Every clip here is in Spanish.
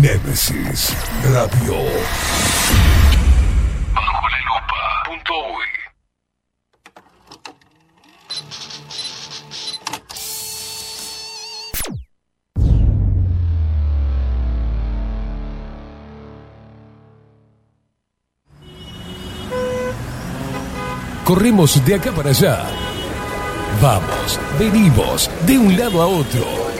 Nemesis Radio. Bajo la lupa. Punto uy. Corremos de acá para allá. Vamos, venimos, de un lado a otro.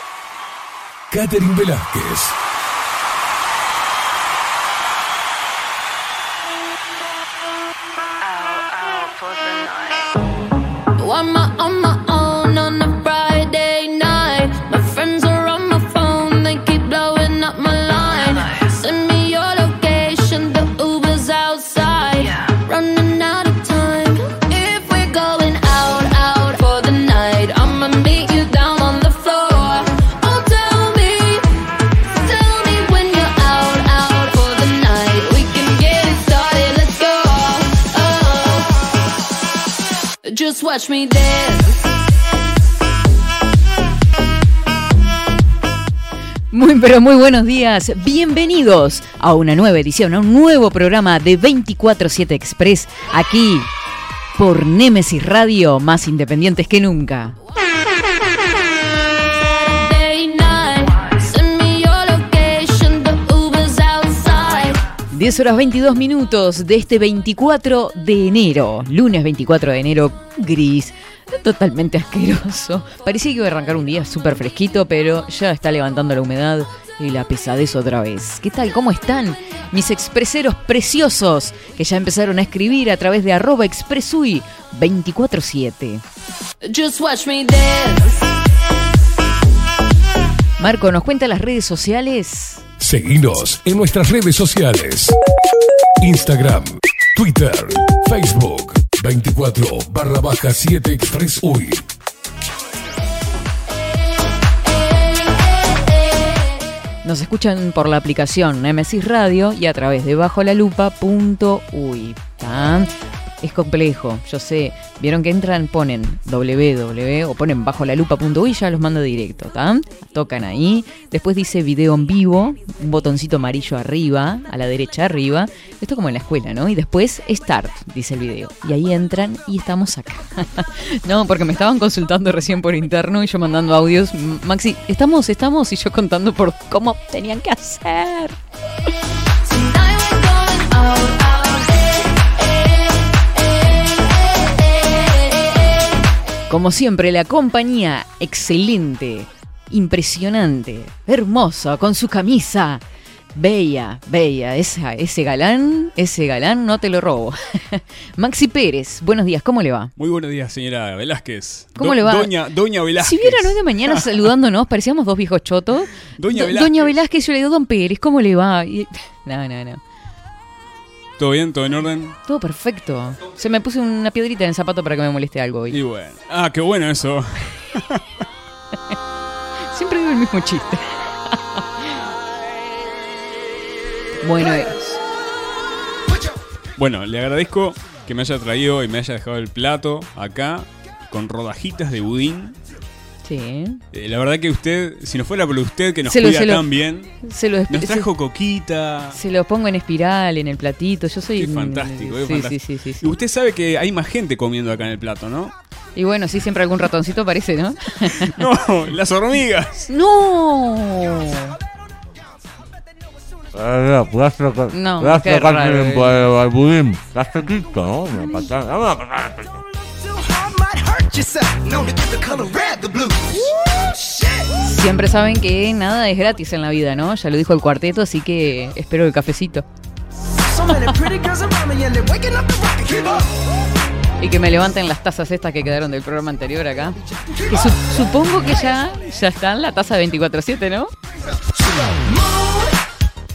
Catherine Velázquez. Just watch me dance. Muy pero muy buenos días, bienvenidos a una nueva edición, a un nuevo programa de 24-7 Express, aquí por Nemesis Radio, más independientes que nunca. 10 horas 22 minutos de este 24 de enero, lunes 24 de enero, gris, totalmente asqueroso. Parecía que iba a arrancar un día súper fresquito, pero ya está levantando la humedad y la pesadez otra vez. ¿Qué tal? ¿Cómo están? Mis expreseros preciosos que ya empezaron a escribir a través de arroba expresui 247. Just watch me dance. Marco, ¿nos cuenta las redes sociales? Seguinos en nuestras redes sociales. Instagram, Twitter, Facebook, 24 barra baja 7 Express UI. Nos escuchan por la aplicación Nemesis Radio y a través de bajolalupa.uy. ¿tá? Es complejo, yo sé. Vieron que entran, ponen www o ponen bajo la lupa.uy y ya los manda directo, ¿tá? Tocan ahí. Después dice video en vivo, un botoncito amarillo arriba, a la derecha arriba. Esto como en la escuela, ¿no? Y después start, dice el video. Y ahí entran y estamos acá. no, porque me estaban consultando recién por interno y yo mandando audios. Maxi, estamos, estamos, y yo contando por cómo tenían que hacer. Como siempre, la compañía excelente, impresionante, hermosa, con su camisa. Bella, bella, esa, ese galán, ese galán no te lo robo. Maxi Pérez, buenos días, ¿cómo le va? Muy buenos días, señora Velázquez. ¿Cómo le va? Doña, Doña Velázquez. Si vieran hoy de mañana saludándonos, parecíamos dos viejos chotos. Doña Do- Velázquez. Doña Velázquez, yo le digo, Don Pérez, ¿cómo le va? Y- No, no, no. ¿Todo bien? ¿Todo en orden? Todo perfecto. Se me puse una piedrita en el zapato para que me moleste algo hoy. Y bueno. Ah, qué bueno eso. Siempre digo el mismo chiste. bueno, eh, Bueno, le agradezco que me haya traído y me haya dejado el plato acá con rodajitas de budín. Sí. Eh, la verdad que usted, si no fuera por usted que nos Se lo- cuida se lo- tan bien, Se lo, nos se- trajo coquita. se lo pongo en espiral, en el platito. Yo soy. Qué fantástico, qué sí, fantástico. sí, sí, sí, sí. Y usted sabe que hay más gente comiendo acá en el plato, ¿no? Y bueno, sí, siempre algún ratoncito aparece, ¿no? No, las hormigas. ¡No! Eh, No, qué raro, eh. sequito, ¿no? Siempre saben que nada es gratis en la vida, ¿no? Ya lo dijo el cuarteto, así que espero el cafecito. Y que me levanten las tazas estas que quedaron del programa anterior acá. Que su- supongo que ya, ya están la taza de 24-7, ¿no?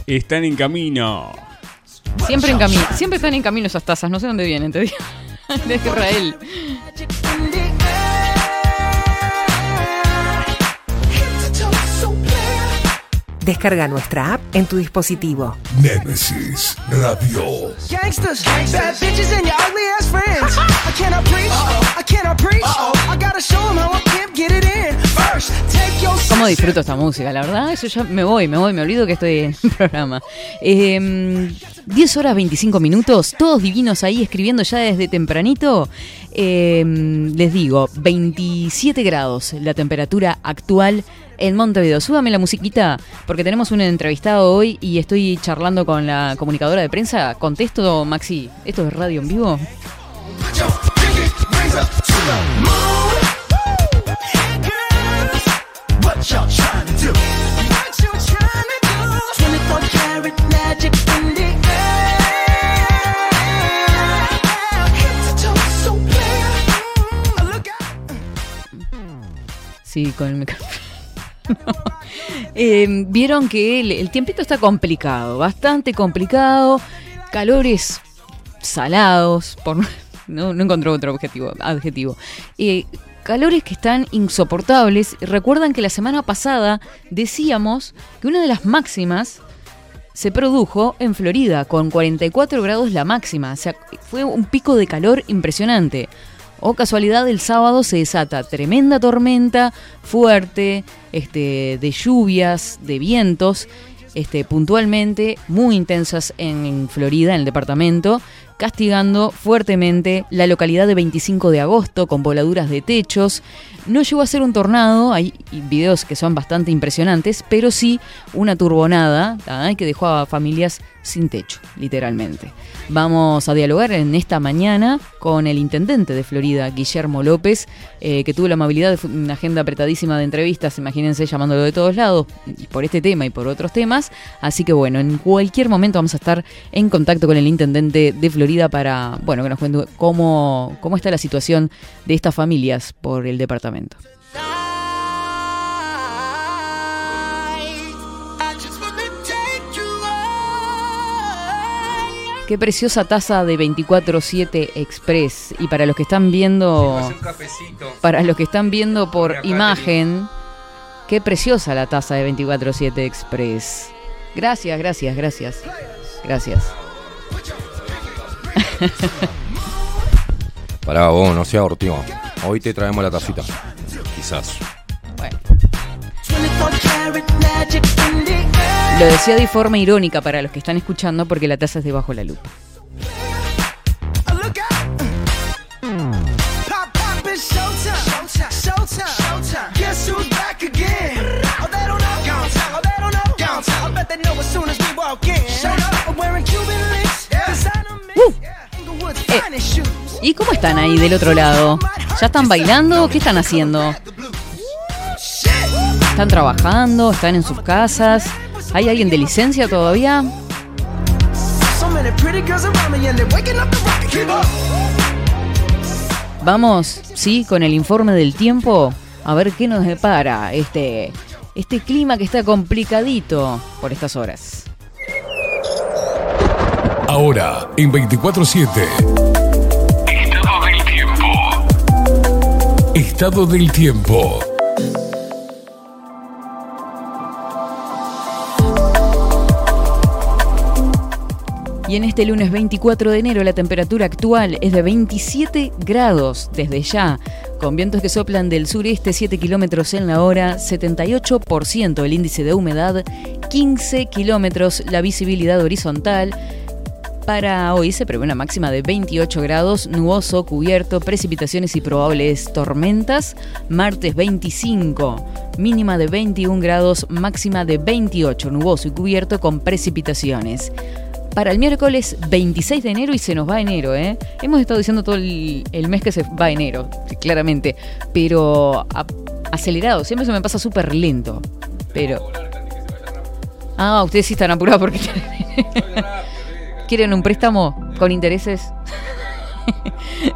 están en camino. Siempre en camino, siempre están en camino esas tazas, no sé dónde vienen, te digo. De Israel. Descarga nuestra app en tu dispositivo. Némesis Radio. Gangsters, bad bitches, and your ugly ass friends. I cannot preach. I cannot preach. I gotta show 'em how I can't get it in. ¿Cómo disfruto esta música? La verdad, eso ya me voy, me voy, me olvido que estoy en el programa. Eh, 10 horas 25 minutos, todos divinos ahí escribiendo ya desde tempranito. Eh, les digo, 27 grados la temperatura actual en Montevideo. Súbame la musiquita porque tenemos un entrevistado hoy y estoy charlando con la comunicadora de prensa. Contesto, Maxi, ¿esto es radio en vivo? What y'all trying to do? What you trying to do? 24 karat magic in the air. Head to toe, so clear. Look out. Sí, con el micrófono. Eh, Vieron que el, tiempito está complicado, bastante complicado. Calores salados, por no, no encontré otro objetivo, adjetivo. Eh, calores que están insoportables. Recuerdan que la semana pasada decíamos que una de las máximas se produjo en Florida, con 44 grados la máxima. O sea, fue un pico de calor impresionante. O casualidad, el sábado se desata tremenda tormenta fuerte, este, de lluvias, de vientos, este, puntualmente muy intensas en Florida, en el departamento, castigando fuertemente la localidad de 25 de agosto con voladuras de techos. No llegó a ser un tornado, hay videos que son bastante impresionantes, pero sí una turbonada ¿tá? que dejó a familias sin techo, literalmente. Vamos a dialogar en esta mañana con el intendente de Florida, Guillermo López, eh, que tuvo la amabilidad de una agenda apretadísima de entrevistas, imagínense llamándolo de todos lados, por este tema y por otros temas. Así que bueno, en cualquier momento vamos a estar en contacto con el intendente de Florida para, bueno, que nos cuente cómo, cómo está la situación de estas familias por el departamento. Qué preciosa taza de 24/7 Express. Y para los que están viendo, cafecito. para los que están viendo por imagen, qué preciosa la taza de 24/7 Express. Gracias, gracias, gracias. Gracias. Pará, vos, no seas ortigo. Hoy te traemos la tacita. Quizás. Bueno, 24 karat magic in the air. lo decía de forma irónica para los que están escuchando porque la taza es debajo la lupa. ¿Y cómo están ahí del otro lado? ¿Ya están bailando? ¿Qué están haciendo? ¿Están trabajando? ¿Están en sus casas? ¿Hay alguien de licencia todavía? Vamos, sí, con el informe del tiempo, a ver qué nos depara este, este clima que está complicadito por estas horas. Ahora, en 24-7. Estado del tiempo. Y en este lunes 24 de enero la temperatura actual es de 27 grados desde ya, con vientos que soplan del sureste 7 kilómetros en la hora, 78% el índice de humedad, 15 kilómetros la visibilidad horizontal. Para hoy se prevé una máxima de 28 grados, nuboso, cubierto, precipitaciones y probables tormentas. Martes 25, mínima de 21 grados, máxima de 28, nuboso y cubierto con precipitaciones. Para el miércoles 26 de enero y se nos va enero, ¿eh? Hemos estado diciendo todo el, el mes que se va enero, claramente, pero a- acelerado, siempre se me pasa súper lento. Pero... Ah, ustedes sí están apurados porque... ¿Quieren un préstamo con intereses?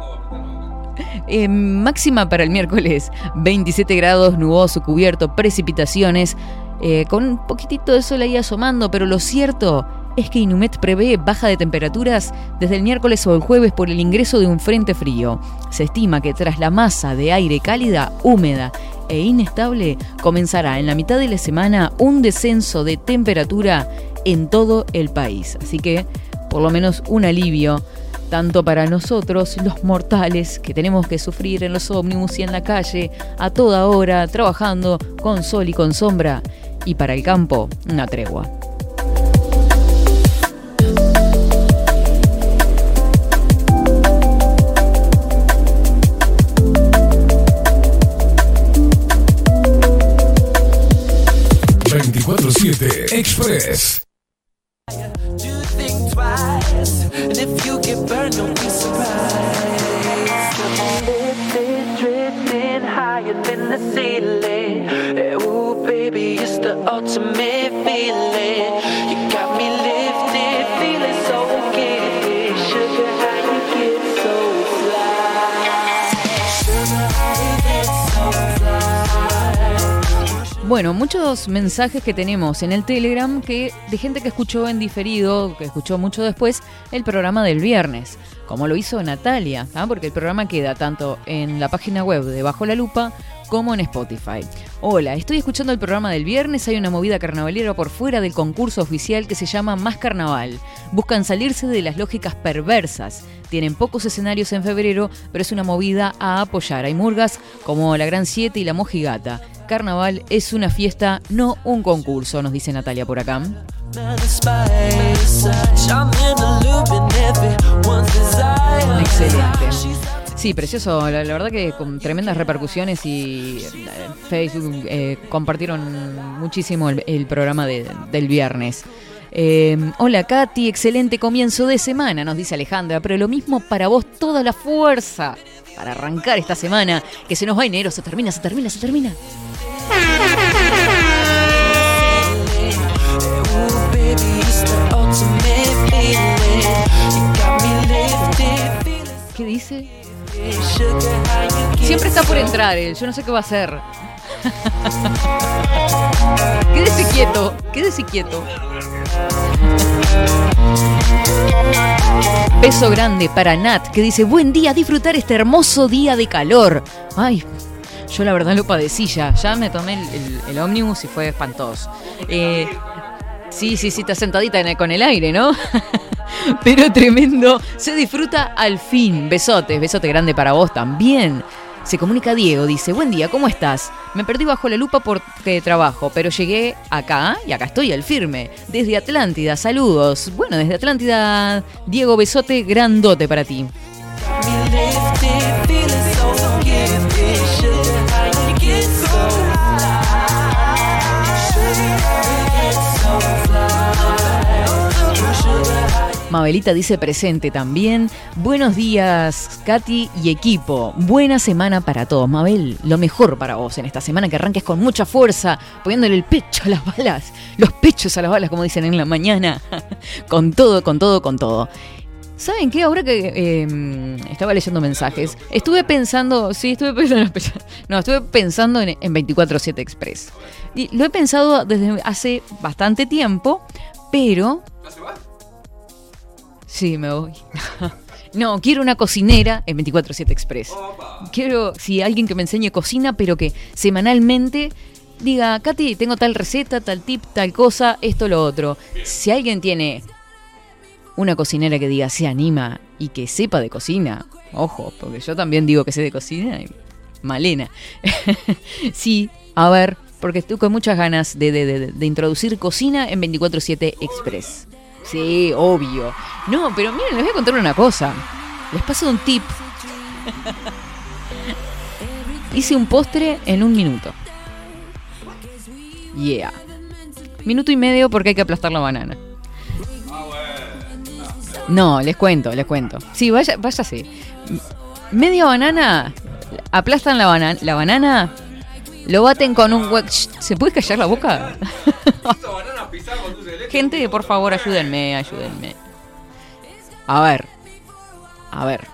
Eh, máxima para el miércoles, 27 grados, nuboso, cubierto, precipitaciones. eh, con un poquitito de sol ahí asomando, pero lo cierto es que Inumet prevé baja de temperaturas desde el miércoles o el jueves por el ingreso de un frente frío. Se estima que tras la masa de aire cálida, húmeda e inestable, comenzará en la mitad de la semana un descenso de temperatura en todo el país. Así que, por lo menos, un alivio tanto para nosotros, los mortales, que tenemos que sufrir en los ómnibus y en la calle, a toda hora, trabajando con sol y con sombra, y para el campo, una tregua. ...24-7 Express. Do and if you get burned, don't be surprised. Lifted, drifting higher than the ceiling. Ooh, baby, it's the ultimate feeling. Bueno, muchos mensajes que tenemos en el Telegram que de gente que escuchó en diferido, que escuchó mucho después, el programa del viernes, como lo hizo Natalia, ¿ah? porque el programa queda tanto en la página web de Bajo la Lupa como en Spotify. Hola, estoy escuchando el programa del viernes, hay una movida carnavalera por fuera del concurso oficial que se llama Más Carnaval. Buscan salirse de las lógicas perversas. Tienen pocos escenarios en febrero, pero es una movida a apoyar. Hay murgas como la Gran 7 y la Mojigata. Carnaval es una fiesta, no un concurso, nos dice Natalia por acá. Excelente. Sí, precioso. La, verdad que con tremendas repercusiones y eh, Facebook eh, compartieron muchísimo el, programa de- del viernes. Eh, hola Katy, excelente comienzo de semana, nos dice Alejandra, pero lo mismo para vos, toda la fuerza para arrancar esta semana, que se nos va enero, se termina, se termina, se termina. ¿Qué dice? Siempre está por entrar él, yo no sé qué va a hacer. quédese quieto, quédese quieto. Beso grande para Nat, que dice, buen día, disfrutar este hermoso día de calor. Ay, yo la verdad lo padecí ya, ya me tomé el, el- ómnibus y fue espantoso. Eh, sí, sí, sí, está sentadita con el aire, ¿no? Pero tremendo, se disfruta al fin. Besotes, besote grande para vos también. Se comunica Diego, dice, buen día, ¿cómo estás? Me perdí bajo la lupa porque trabajo, pero llegué acá y acá estoy al firme. Desde Atlántida, saludos. Bueno, desde Atlántida, Diego, besote grandote para ti. Mabelita dice presente también. Buenos días, Katy y equipo. Buena semana para todos. Mabel, lo mejor para vos en esta semana, que arranques con mucha fuerza, poniéndole el pecho a las balas, los pechos a las balas, como dicen en la mañana. con todo, con todo, con todo. ¿Saben qué? Ahora que eh, estaba leyendo mensajes, estuve pensando, sí, estuve pensando, no, estuve pensando en, en 24-7 Express. Y lo he pensado desde hace bastante tiempo, pero Sí, me voy. no, quiero una cocinera en 24-7 Express. Quiero, sí, alguien que me enseñe cocina, pero que semanalmente diga, Katy, tengo tal receta, tal tip, tal cosa, esto, lo otro. Si alguien tiene una cocinera que diga, se anima y que sepa de cocina, ojo, porque yo también digo que sé de cocina, y Malena. sí, a ver, porque estoy con muchas ganas de, de- de- de introducir cocina en 24-7 Express. Sí, obvio. No, pero miren, les voy a contar una cosa. Les paso un tip. Hice un postre en un minuto. Yeah. Minuto y medio porque hay que aplastar la banana. No, les cuento, les cuento. Sí, vaya, váyase. Media banana, aplastan la, bana- la banana, lo baten con un Shh, ¿Se puede callar la boca? Gente, por favor, ayúdenme, ayúdenme. A ver. A ver.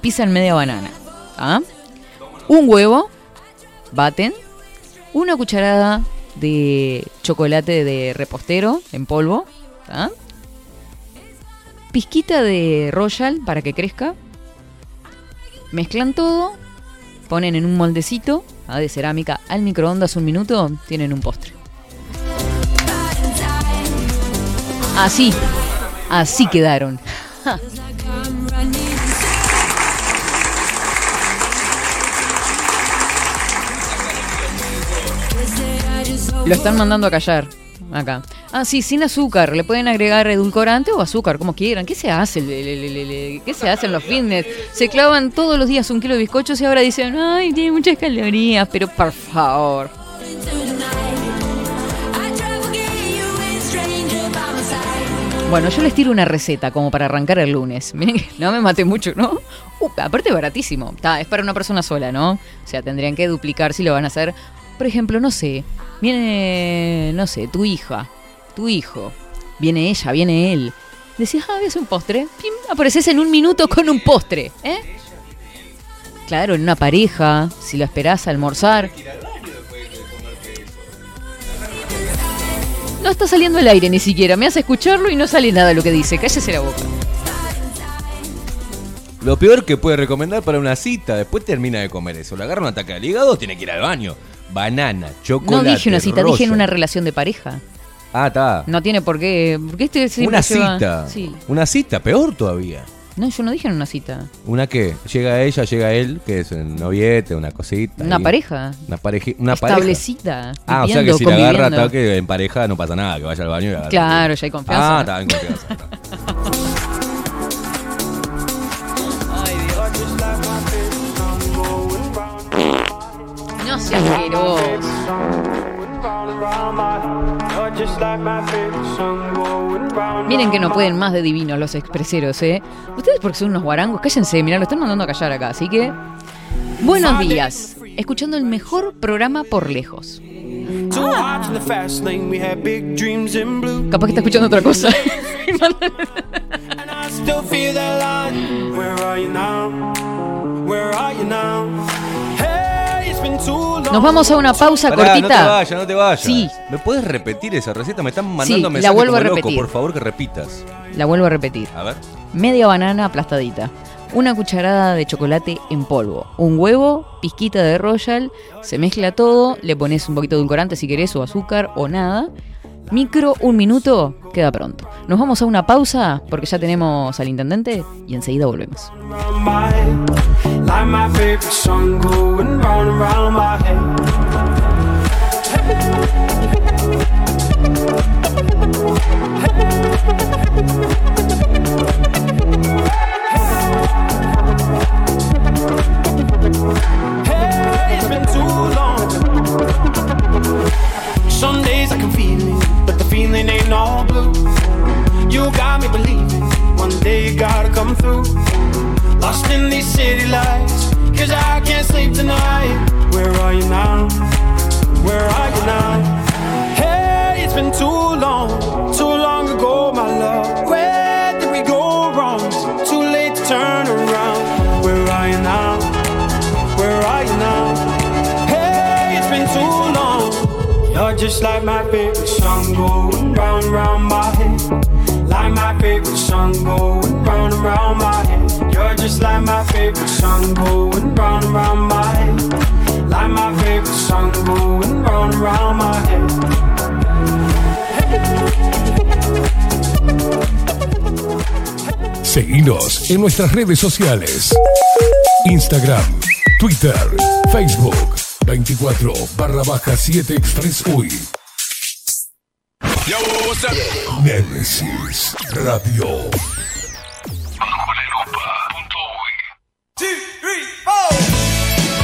Pisan media banana. ¿Ah? Un huevo. Baten. una cucharada de chocolate de repostero en polvo, ¿tá? pizquita de royal para que crezca, mezclan todo, ponen en un moldecito ¿ah? de cerámica al microondas un minuto, tienen un postre. Así, así quedaron. Lo están mandando a callar. Acá. Ah, sí, sin azúcar. Le pueden agregar edulcorante o azúcar, como quieran. ¿Qué se hace? ¿Qué se hace en los fitness? Se clavan todos los días un kilo de bizcochos y ahora dicen, ay, tiene muchas calorías. Pero por favor. Bueno, yo les tiro una receta como para arrancar el lunes. Miren no me maté mucho, ¿no? Uh, aparte baratísimo. Ta, es para una persona sola, ¿no? O sea, tendrían que duplicar si lo van a hacer. Por ejemplo, no sé, viene, no sé, tu hija, tu hijo, viene ella, viene él. Decís, ah, es un postre. Pim, apareces en un minuto con un postre, ¿eh? Claro, en una pareja, si lo esperás a almorzar. No está saliendo el aire ni siquiera. Me hace escucharlo y no sale nada de lo que dice. Cállese la boca. Lo peor que puede recomendar para una cita, después termina de comer eso. Le agarra un ataque al hígado, tiene que ir al baño. Banana, No chocolate. dije una cita, dije en una relación de pareja. Ah, está. No tiene por qué. Porque este siempre Una lleva- cita. Sí. Una cita, peor todavía. No, yo no dije en una cita. ¿Una qué? Llega ella, llega él, que es un noviete, una cosita. Una ahí. pareja. Una, pareja una pareja. Establecida. Ah, o sea que viviendo, si la agarra conviviendo. ataque en pareja no pasa nada, que vaya al baño y agarre. Claro, ya hay confianza. Ah, está en confianza. está. No seas asqueroso. Miren que no pueden más de divinos los expreseros, ¿eh? Ustedes porque son unos guarangos, cállense, mirá, lo están mandando a callar acá, así que... Buenos días, escuchando el mejor programa por lejos. Capaz que está escuchando otra cosa. Nos vamos a una pausa Pará, cortita. no te vayas, no te vayas. Sí. ¿Me puedes repetir esa receta? Me están mandando Sí, la vuelvo a como loco. repetir. Por favor, que repitas. La vuelvo a repetir. A ver. media banana aplastadita, una cucharada de chocolate en polvo, un huevo, pizquita de royal, se mezcla todo, le pones un poquito de edulcorante si querés o azúcar o nada. Micro, un minuto, queda pronto. Nos vamos a una pausa porque ya tenemos al intendente y enseguida volvemos. I can feel feeling ain't all blue. You got me believing one day you gotta come through. Lost in these city lights, cause I can't sleep tonight. Where are you now? Where are you now? Hey, it's been too long, too long ago, just like my favorite song going round and my head. Song going round and round my head. You're just en nuestras redes sociales. Instagram, Twitter, Facebook, 24 barra baja 7 Express UI. Nemesis Radio.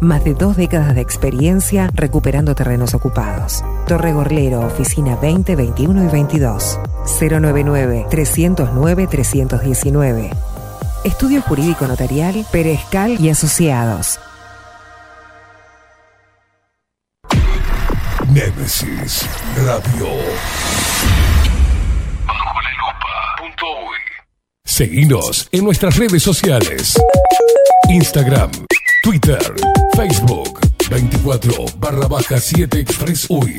Más de dos décadas de experiencia recuperando terrenos ocupados. Torre Gorlero, Oficina 20, 21 y 22. 099-309-319. Estudio Jurídico Notarial, Perezcal y Asociados. Némesis Radio. Bajo la lupa. Seguinos en nuestras redes sociales. Instagram, Twitter, Facebook, 24 barra baja 7 Express UI.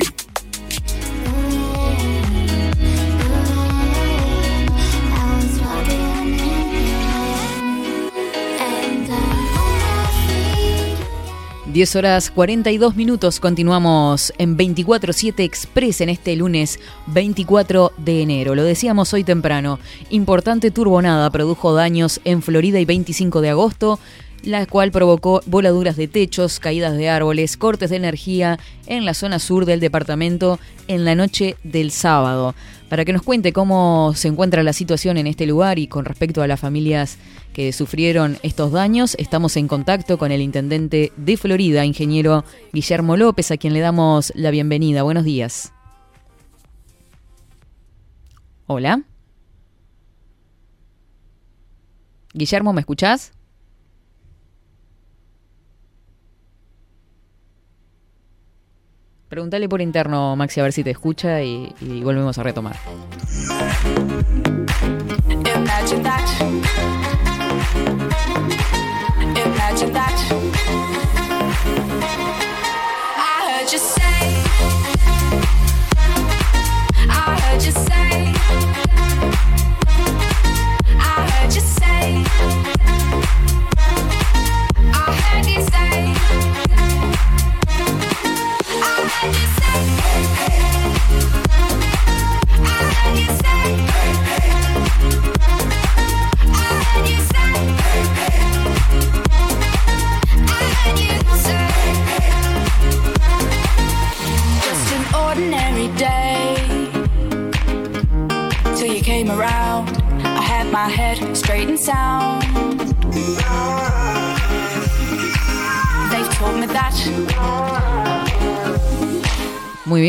10 horas 42 minutos, continuamos en 24-7 Express en este lunes 24 de enero. Lo decíamos hoy temprano, importante turbonada produjo daños en Florida y 25 de agosto, la cual provocó voladuras de techos, caídas de árboles, cortes de energía en la zona sur del departamento en la noche del sábado. Para que nos cuente cómo se encuentra la situación en este lugar y con respecto a las familias que sufrieron estos daños, estamos en contacto con el intendente de Florida, ingeniero Guillermo López, a quien le damos la bienvenida. Buenos días. Hola. Guillermo, ¿me escuchás? Pregúntale por interno, Maxi, a ver si te escucha y, y volvemos a retomar. I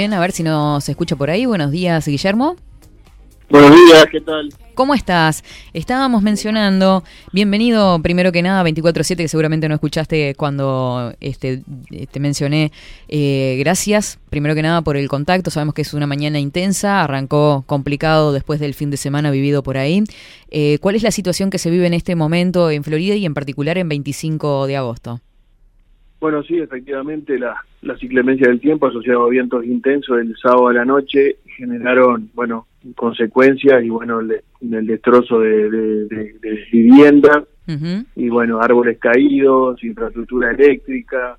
bien, a ver si nos escucha por ahí. Buenos días, Guillermo. Buenos días, ¿qué tal? ¿Cómo estás? Estábamos mencionando, bienvenido primero que nada a 24-7, que seguramente no escuchaste cuando este, te mencioné. Eh, gracias, primero que nada, por el contacto. Sabemos que es una mañana intensa, arrancó complicado después del fin de semana vivido por ahí. Eh, ¿Cuál es la situación que se vive en este momento en Florida y en particular en 25 de agosto? Bueno, sí, efectivamente, la, las inclemencias del tiempo asociado a vientos intensos el sábado a la noche generaron, bueno, consecuencias y, bueno, el, el destrozo de, de, de, de viviendas y, bueno, árboles caídos, infraestructura eléctrica,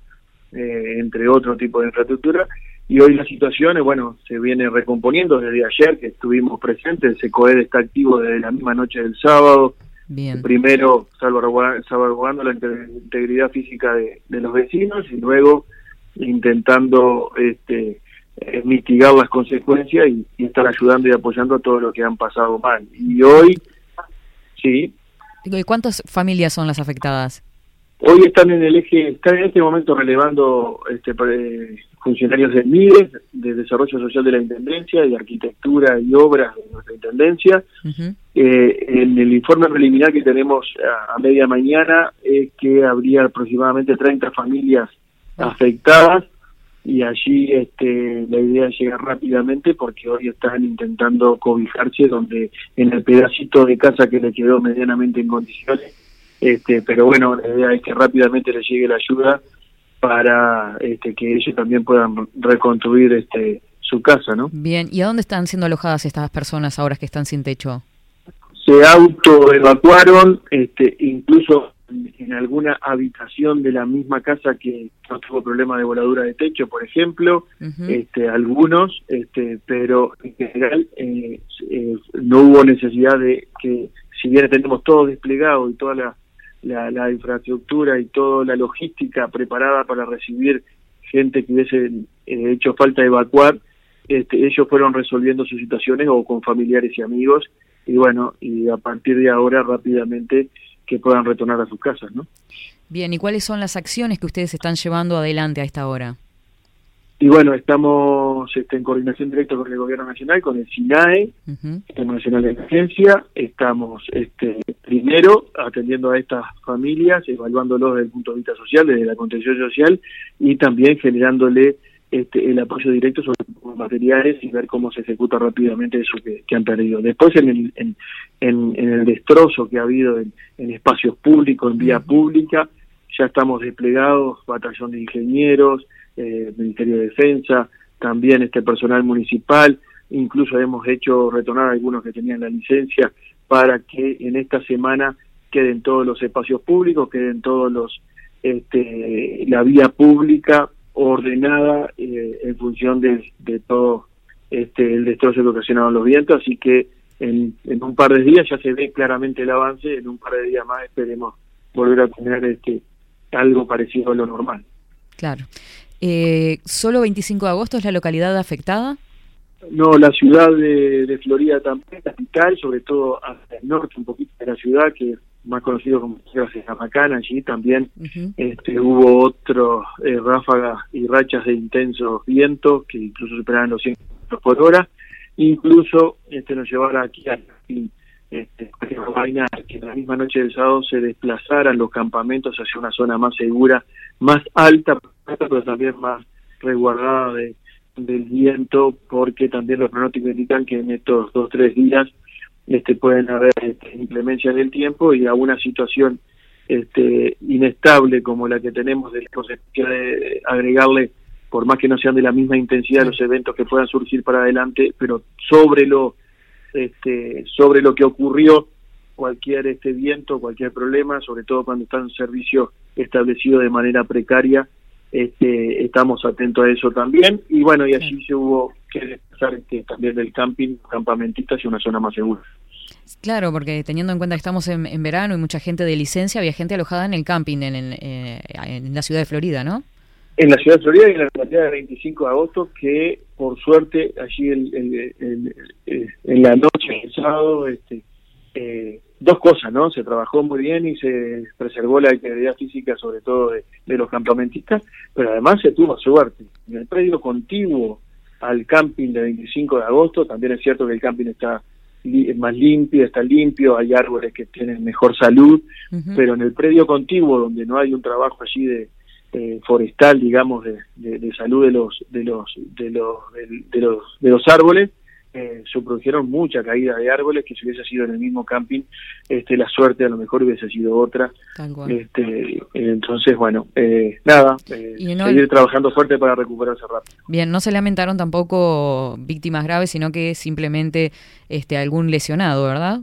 eh, entre otro tipo de infraestructura. Y hoy la situación, eh, bueno, se viene recomponiendo desde ayer que estuvimos presentes. El SECOED está activo desde la misma noche del sábado. Bien. Primero salvaguardando, la inte- integridad física de, de los vecinos y luego intentando este, eh, mitigar las consecuencias y, y estar ayudando y apoyando a todos los que han pasado mal. Y hoy, sí, ¿y cuántas familias son las afectadas? Hoy están en el eje, están en este momento relevando este, funcionarios del MIDES, de Desarrollo Social de la Intendencia, de Arquitectura y Obras de nuestra Intendencia. Eh, en el informe preliminar que tenemos a, a media mañana es que habría aproximadamente 30 familias afectadas y allí este, la idea es llegar rápidamente porque hoy están intentando cobijarse donde en el pedacito de casa que le quedó medianamente en condiciones este, pero bueno, la idea es que rápidamente les llegue la ayuda para este, que ellos también puedan reconstruir este, su casa, ¿no? Bien, ¿y a dónde están siendo alojadas estas personas ahora que están sin techo? Se autoevacuaron, este, incluso en alguna habitación de la misma casa que no tuvo problema de voladura de techo, por ejemplo, este, algunos, este, pero en general eh, eh, no hubo necesidad de que, si bien tenemos todo desplegado y toda la la, la infraestructura y toda la logística preparada para recibir gente que hubiese eh, hecho falta evacuar, este, ellos fueron resolviendo sus situaciones o con familiares y amigos y bueno, y a partir de ahora rápidamente que puedan retornar a sus casas, ¿no? Bien, ¿y cuáles son las acciones que ustedes están llevando adelante a esta hora? Y bueno, estamos este, en coordinación directa con el Gobierno Nacional, con el SINAE, Sistema Nacional de Emergencia. Estamos este, primero atendiendo a estas familias, evaluándolos desde el punto de vista social, desde la contención social, y también generándole este, el apoyo directo sobre los materiales y ver cómo se ejecuta rápidamente eso que, que han perdido. Después, en el, en, en, en el destrozo que ha habido en, en espacios públicos, en vía pública, ya estamos desplegados, batallón de ingenieros, eh, Ministerio de Defensa, también este personal municipal, incluso hemos hecho retornar a algunos que tenían la licencia para que en esta semana queden todos los espacios públicos, queden todos los este, la vía pública ordenada eh, en función de, todo este, el destrozo que ocasionaron los vientos, así que en, en un par de días ya se ve claramente el avance, en un par de días más esperemos volver a tener este algo parecido a lo normal. Claro. Eh, ¿Solo 25 de agosto es la localidad afectada? No, la ciudad de, de Florida también, capital, sobre todo hacia el norte, un poquito de la ciudad, que es más conocido como Macana, allí también este, hubo otros eh, ráfagas y rachas de intensos vientos que incluso superaban los 100 km por hora, incluso este, nos llevaron aquí a este, que en la misma noche del sábado se desplazaran los campamentos hacia una zona más segura, más alta, pero también más resguardada de, del viento, porque también los pronósticos indican que en estos dos tres días este, pueden haber este, inclemencias del tiempo y a una situación este, inestable como la que tenemos de de agregarle, por más que no sean de la misma intensidad los eventos que puedan surgir para adelante, pero sobre lo este, sobre lo que ocurrió cualquier este viento, cualquier problema, sobre todo cuando está un servicio establecido de manera precaria, este, estamos atentos a eso también y bueno, y allí se hubo que desplazar este, también del camping, campamentista hacia una zona más segura. Claro, porque teniendo en cuenta que estamos en, verano y mucha gente de licencia, había gente alojada en el camping en, en, eh, en la ciudad de Florida, ¿no? En la ciudad de Florida y en la localidad de 25 de agosto, que por suerte allí el, el, el, el- en la noche del sábado, este, eh, dos cosas, ¿no? Se trabajó muy bien y se preservó la integridad física, sobre todo de, de los campamentistas, pero además se tuvo suerte. En el predio contiguo al camping de 25 de agosto, también es cierto que el camping está li- más limpio, está limpio, hay árboles que tienen mejor salud, pero en el predio contiguo, donde no hay un trabajo allí de eh, forestal, digamos, de, de, de salud de los de los de los de, los de los árboles, eh, se produjeron mucha caída de árboles que si hubiese sido en el mismo camping, este, la suerte a lo mejor hubiese sido otra. Este, entonces, bueno, eh, nada, eh, Y no- seguir trabajando fuerte para recuperarse rápido. Bien, no se lamentaron tampoco víctimas graves, sino que simplemente este algún lesionado, ¿verdad?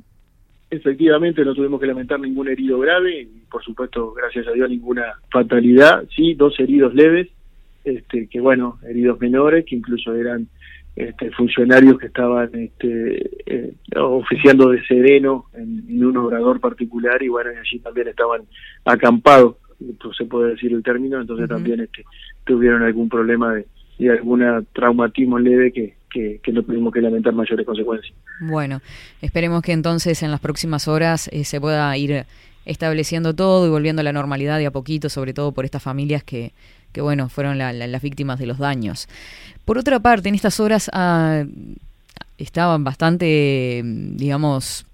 Efectivamente, no tuvimos que lamentar ningún herido grave por supuesto, gracias a Dios, ninguna fatalidad. Sí, dos heridos leves, este, que bueno, heridos menores, que incluso eran este, funcionarios que estaban este, eh, oficiando de sereno en, en un obrador particular y bueno, y allí también estaban acampados, pues, se puede decir el término, entonces también este, tuvieron algún problema de, de algún traumatismo leve que, que, que no tuvimos que lamentar mayores consecuencias. Bueno, esperemos que entonces en las próximas horas eh, se pueda ir estableciendo todo y volviendo a la normalidad de a poquito, sobre todo por estas familias que, que bueno, fueron la- la- las víctimas de los daños. Por otra parte, en estas horas ah, estaban bastante, digamos,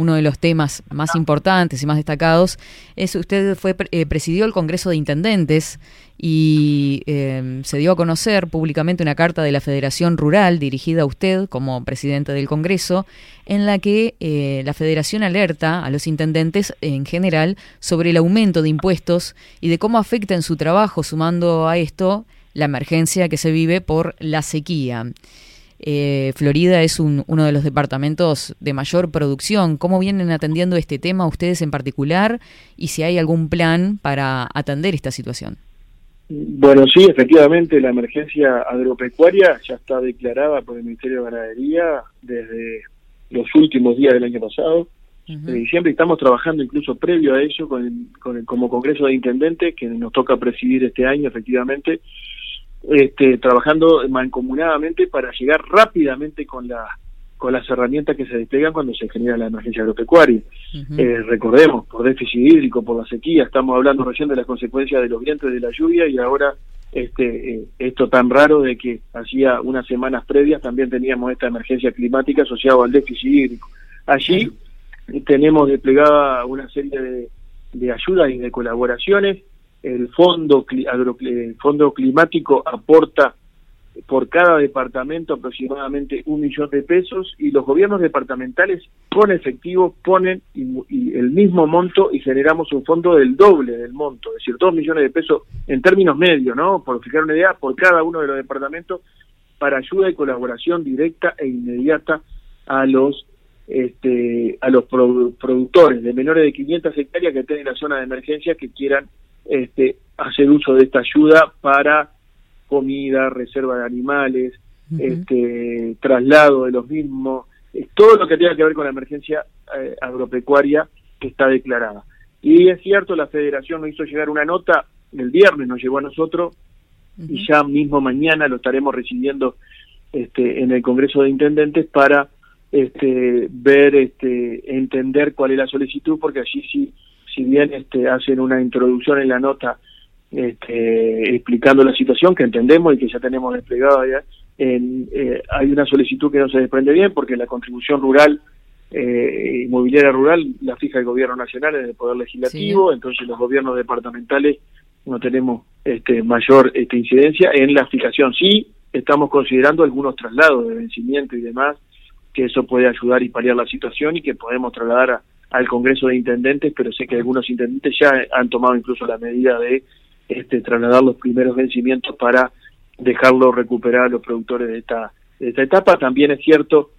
uno de los temas más importantes y más destacados es usted fue eh, presidió el Congreso de Intendentes y eh, se dio a conocer públicamente una carta de la Federación Rural dirigida a usted como presidente del Congreso en la que eh, la Federación alerta a los intendentes en general sobre el aumento de impuestos y de cómo afecta en su trabajo sumando a esto la emergencia que se vive por la sequía. Eh, Florida es un- uno de los departamentos de mayor producción. ¿Cómo vienen atendiendo este tema ustedes en particular y si hay algún plan para atender esta situación? Bueno, sí, efectivamente, la emergencia agropecuaria ya está declarada por el Ministerio de Ganadería desde los últimos días del año pasado, de diciembre, y estamos trabajando incluso previo a ello con el- con el- como Congreso de Intendentes, que nos toca presidir este año, efectivamente, este, trabajando mancomunadamente para llegar rápidamente con la con las herramientas que se despliegan cuando se genera la emergencia agropecuaria. Eh, recordemos, por déficit hídrico, por la sequía, estamos hablando recién de las consecuencias de los vientos de la lluvia y ahora este eh, esto tan raro de que hacía unas semanas previas también teníamos esta emergencia climática asociada al déficit hídrico. Allí tenemos desplegada una serie de, de ayudas y de colaboraciones. El fondo, agro- el fondo climático aporta por cada departamento aproximadamente un millón de pesos y los gobiernos departamentales con efectivo ponen y, el mismo monto y generamos un fondo del doble del monto, es decir, dos millones de pesos en términos medios, ¿no? Por fijar una idea, por cada uno de los departamentos para ayuda y colaboración directa e inmediata a los este, a los produ- productores de menores de 500 hectáreas que estén en la zona de emergencia que quieran este, hacer uso de esta ayuda para comida, reserva de animales, este, traslado de los mismos, todo lo que tenga que ver con la emergencia eh, agropecuaria que está declarada. Y es cierto, la federación nos hizo llegar una nota, el viernes nos llegó a nosotros, y ya mismo mañana lo estaremos recibiendo este, en el Congreso de Intendentes para este, ver, este, entender cuál es la solicitud, porque allí sí, si bien este, hacen una introducción en la nota este, explicando la situación que entendemos y que ya tenemos desplegada ya, en, eh, hay una solicitud que no se desprende bien porque la contribución rural eh, inmobiliaria rural la fija el gobierno nacional en el poder legislativo, entonces los gobiernos departamentales no tenemos este, mayor este, incidencia en la fijación. Sí, estamos considerando algunos traslados de vencimiento y demás, que eso puede ayudar y paliar la situación y que podemos trasladar a- al Congreso de Intendentes, pero sé que algunos intendentes ya han tomado incluso la medida de este, trasladar los primeros vencimientos para dejarlo recuperar a los productores de esta, etapa. También es cierto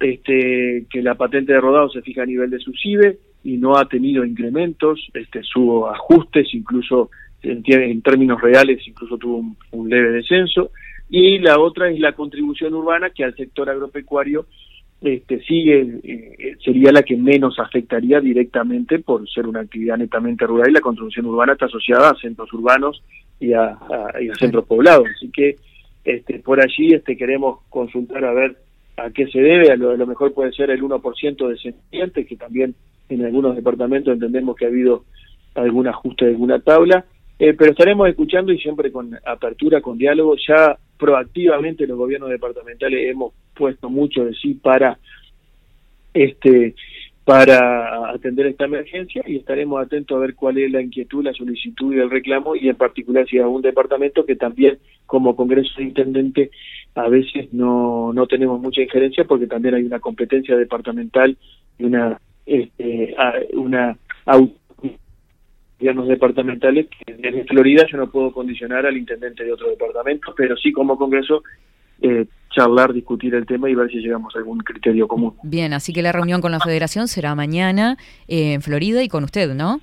este, que la patente de rodado se fija a nivel de SUSIBE y no ha tenido incrementos, este, hubo ajustes, incluso en, términos reales, incluso tuvo un leve descenso. Y la otra es la contribución urbana, que al sector agropecuario este, sigue, eh, sería la que menos afectaría directamente por ser una actividad netamente rural y la contribución urbana está asociada a centros urbanos y a, a- y a centros poblados. Así que este, por allí este, queremos consultar a ver a qué se debe, a lo, a lo mejor puede ser el 1% de descendientes, que también en algunos departamentos entendemos que ha habido algún ajuste de alguna tabla, eh, pero estaremos escuchando y siempre con apertura, con diálogo, ya proactivamente los gobiernos departamentales hemos puesto mucho de sí para este para atender esta emergencia y estaremos atentos a ver cuál es la inquietud, la solicitud y el reclamo y en particular si hay algún departamento que también como Congreso de Intendente a veces no, no tenemos mucha injerencia porque también hay una competencia departamental y una este, una gobiernos departamentales que desde Florida yo no puedo condicionar al intendente de otro departamento, pero sí como Congreso eh, charlar, discutir el tema y ver si llegamos a algún criterio común. Bien, así que la reunión con la federación será mañana eh, en Florida y con usted, ¿no?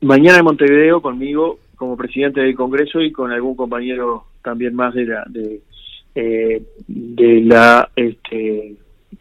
Mañana en Montevideo conmigo como presidente del Congreso y con algún compañero también más de la de, eh, de la este,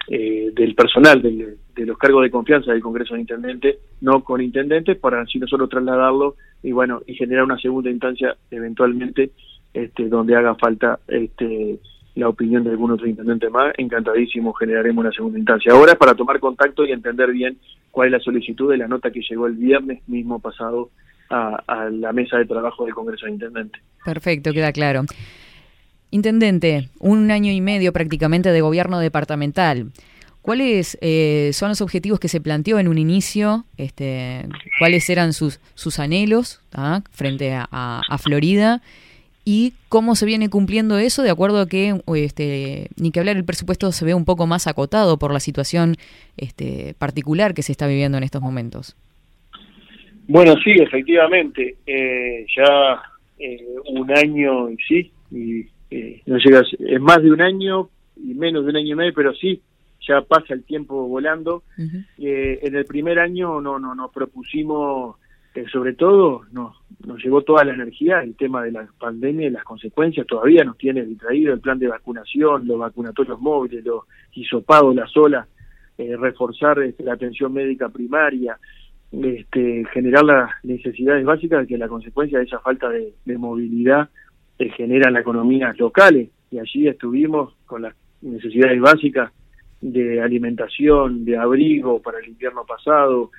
eh, del personal del- de los cargos de confianza del Congreso de Intendentes, no con intendentes, para así nosotros trasladarlo y bueno y generar una segunda instancia eventualmente este, donde haga falta este, la opinión de algún otro intendente más, encantadísimo generaremos una segunda instancia. Ahora es para tomar contacto y entender bien cuál es la solicitud de la nota que llegó el viernes mismo pasado a, la mesa de trabajo del Congreso de Intendentes. Perfecto, queda claro. Intendente, un año y medio prácticamente de gobierno departamental. ¿Cuáles eh, son los objetivos que se planteó en un inicio? Este, ¿Cuáles eran sus, sus anhelos ah, frente a, a- a Florida? ¿Y cómo se viene cumpliendo eso de acuerdo a que, este, ni que hablar, el presupuesto se ve un poco más acotado por la situación este, particular que se está viviendo en estos momentos? Bueno, sí, efectivamente, eh, ya eh, un año y sí, y eh, no llega, a ser- es más de un año y menos de un año y medio, pero sí, ya pasa el tiempo volando. Eh, en el primer año no, no, nos propusimos, eh, sobre todo, nos, nos llegó toda la energía el tema de la pandemia y las consecuencias, todavía nos tiene distraído el plan de vacunación, los vacunatorios móviles, los hisopados, las olas, eh, reforzar este, la atención médica primaria, este, generar las necesidades básicas que la consecuencia de esa falta de, de movilidad eh, genera en las economías locales. Y allí estuvimos con las necesidades básicas de alimentación, de abrigo para el invierno pasado,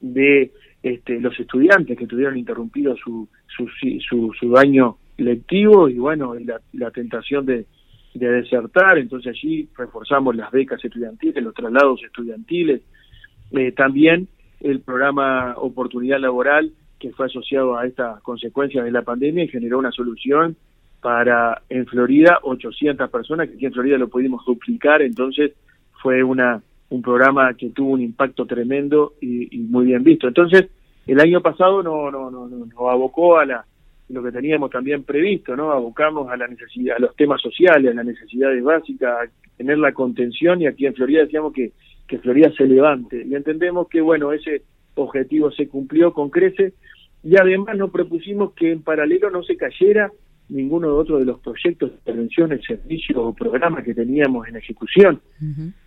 de este, los estudiantes que tuvieron interrumpido su, su, su, su año lectivo y bueno, la, la tentación de, de desertar, entonces allí reforzamos las becas estudiantiles, los traslados estudiantiles, eh, también el programa Oportunidad Laboral que fue asociado a esta consecuencia de la pandemia generó una solución para en Florida 800 personas, que aquí en Florida lo pudimos duplicar, entonces fue una un programa que tuvo un impacto tremendo y, muy bien visto. Entonces, el año pasado no, no, no, no- nos abocó a la lo que teníamos también previsto, ¿no? Abocarnos a la necesidad, a los temas sociales, a las necesidades básicas, a tener la contención y aquí en Florida decíamos que, que Florida se levante. Y entendemos que, bueno, ese objetivo se cumplió con crece y además nos propusimos que en paralelo no se cayera ninguno de otro de los proyectos, intervenciones, servicios o programas que teníamos en ejecución.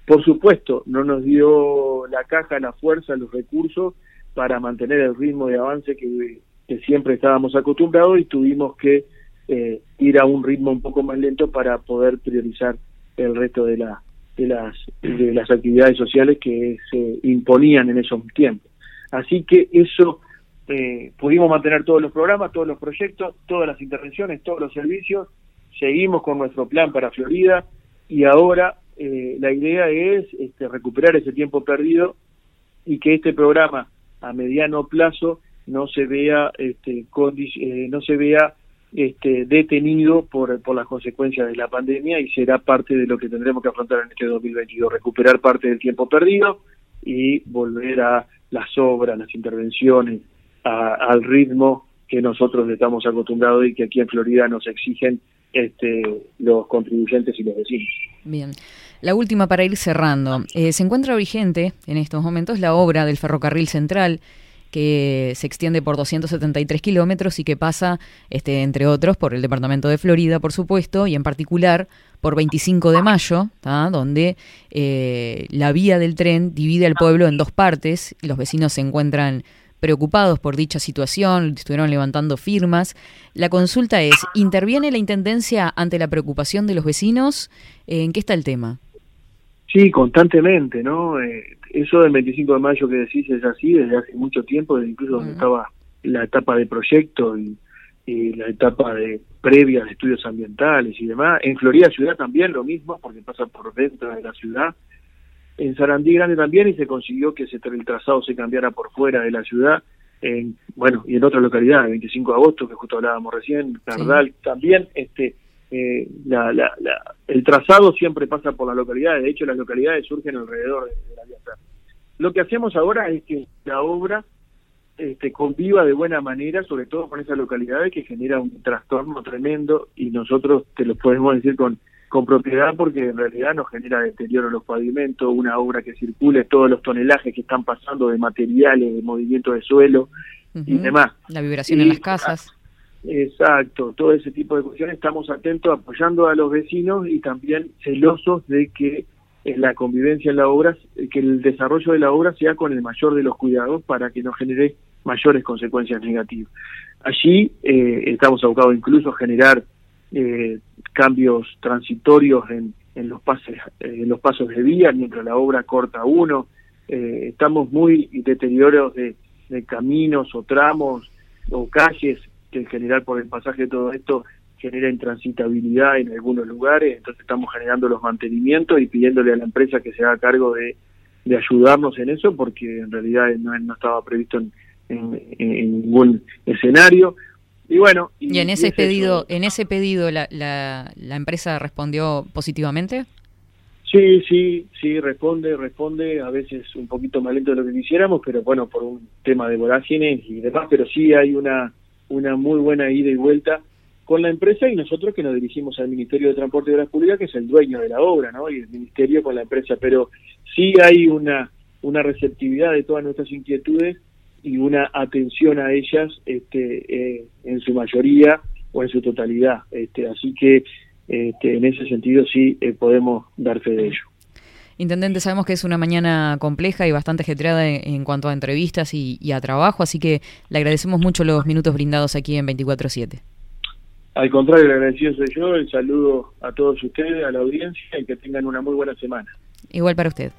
Por supuesto, no nos dio la caja, la fuerza, los recursos para mantener el ritmo de avance que, que siempre estábamos acostumbrados y tuvimos que eh, ir a un ritmo un poco más lento para poder priorizar el resto de, la, de, las, de las actividades sociales que se imponían en esos tiempos. Así que eso eh, pudimos mantener todos los programas, todos los proyectos, todas las intervenciones, todos los servicios, seguimos con nuestro plan para Florida y ahora eh, la idea es este, recuperar ese tiempo perdido y que este programa a mediano plazo no se vea este, eh, no se vea este, detenido por, por las consecuencias de la pandemia y será parte de lo que tendremos que afrontar en este 2022, recuperar parte del tiempo perdido y volver a las obras, las intervenciones, a- al ritmo que nosotros estamos acostumbrados y que aquí en Florida nos exigen este, los contribuyentes y los vecinos. Bien. La última para ir cerrando. Eh, se encuentra vigente en estos momentos la obra del ferrocarril central que se extiende por 273 kilómetros y que pasa, este, entre otros, por el departamento de Florida, por supuesto, y en particular por 25 de mayo, ¿tá? donde eh, la vía del tren divide al pueblo en dos partes y los vecinos se encuentran preocupados por dicha situación, estuvieron levantando firmas. La consulta es, ¿interviene la Intendencia ante la preocupación de los vecinos? ¿En qué está el tema? Sí, constantemente, ¿no? Eh, eso del 25 de mayo que decís es así desde hace mucho tiempo, desde incluso donde estaba la etapa de proyecto y, y la etapa de previa de estudios ambientales y demás. En Florida Ciudad también lo mismo, porque pasa por dentro de la ciudad. En Sarandí Grande también y se consiguió que se, el trazado se cambiara por fuera de la ciudad. En, bueno, y en otra localidad, el 25 de agosto, que justo hablábamos recién, Cardal, también este eh, la, la, la- el trazado siempre pasa por las localidades, de hecho las localidades surgen alrededor de, de la vía férrea. Lo que hacemos ahora es que la obra este, conviva de buena manera, sobre todo con esas localidades que genera un trastorno tremendo y nosotros te lo podemos decir con, con propiedad porque en realidad nos genera deterioro los pavimentos, una obra que circule, todos los tonelajes que están pasando de materiales, de movimiento de suelo y demás. La vibración en las casas. Exacto, todo ese tipo de cuestiones estamos atentos apoyando a los vecinos y también celosos de que la convivencia en la obra, que el desarrollo de la obra sea con el mayor de los cuidados para que no genere mayores consecuencias negativas. Allí eh, estamos abocados incluso a generar eh, cambios transitorios en, en los pases, eh, en los pasos de vía mientras la obra corta uno. Eh, estamos muy deteriorados de, de caminos o tramos o calles que en general por el pasaje de todo esto genera intransitabilidad en algunos lugares, entonces estamos generando los mantenimientos y pidiéndole a la empresa que se haga cargo de, de ayudarnos en eso porque en realidad no, no estaba previsto en, en- en ningún escenario. Y bueno, Y en y ese es pedido, en ese pedido la, la, la empresa respondió positivamente. Sí, sí, sí, responde, responde, a veces un poquito más lento de lo que quisiéramos, pero bueno, por un tema de vorágines y demás, pero sí hay una, una muy buena ida y vuelta con la empresa y nosotros que nos dirigimos al Ministerio de Transporte y Obras Públicas, que es el dueño de la obra, ¿no? Y el Ministerio con la empresa, pero sí hay una, una receptividad de todas nuestras inquietudes y una atención a ellas este, eh, en su mayoría o en su totalidad. Este, así que este, en ese sentido sí eh, podemos dar fe de ello. Intendente, sabemos que es una mañana compleja y bastante ajetreada en, en cuanto a entrevistas y, y a trabajo, así que le agradecemos mucho los minutos brindados aquí en 24-7. Al contrario, el agradecido soy yo, el saludo a todos ustedes, a la audiencia y que tengan una muy buena semana. Igual para usted.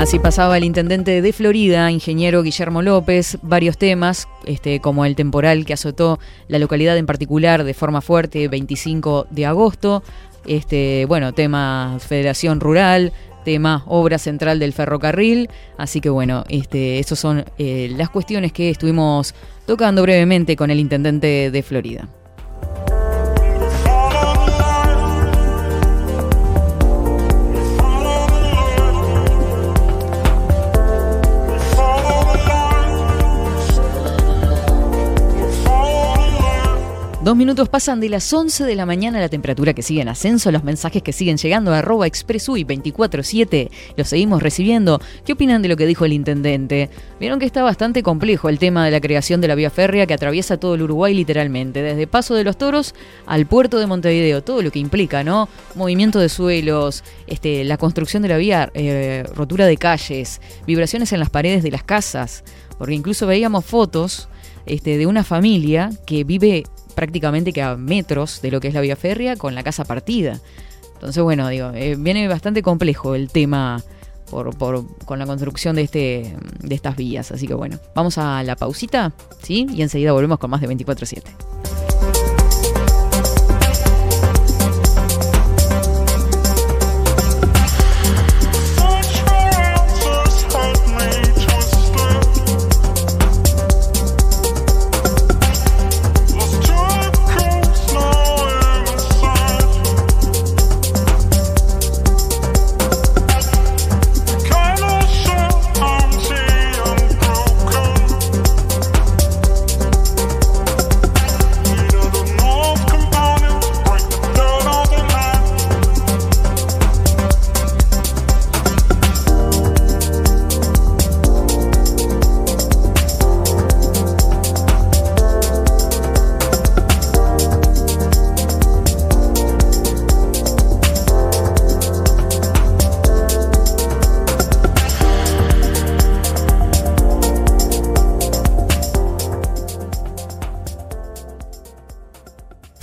Así pasaba el intendente de Florida, ingeniero Guillermo López, varios temas, este, como el temporal que azotó la localidad en particular de forma fuerte 25 de agosto, este, bueno, tema Federación Rural, tema obra central del ferrocarril, así que bueno, este, esas son eh, las cuestiones que estuvimos tocando brevemente con el intendente de Florida. Dos minutos pasan de las 11 de la mañana, la temperatura que sigue en ascenso, los mensajes que siguen llegando a arroba expresui 24-7, los seguimos recibiendo. ¿Qué opinan de lo que dijo el intendente? Vieron que está bastante complejo el tema de la creación de la vía férrea que atraviesa todo el Uruguay literalmente, desde Paso de los Toros al puerto de Montevideo, todo lo que implica, ¿no? Movimiento de suelos, este, la construcción de la vía, eh, rotura de calles, vibraciones en las paredes de las casas, porque incluso veíamos fotos este, de una familia que vive prácticamente que a metros de lo que es la vía férrea con la casa partida. Entonces, bueno, digo, eh, viene bastante complejo el tema por, por- con la construcción de, este, de estas vías. Así que bueno, vamos a la pausita, ¿sí? Y enseguida volvemos con más de 24-7.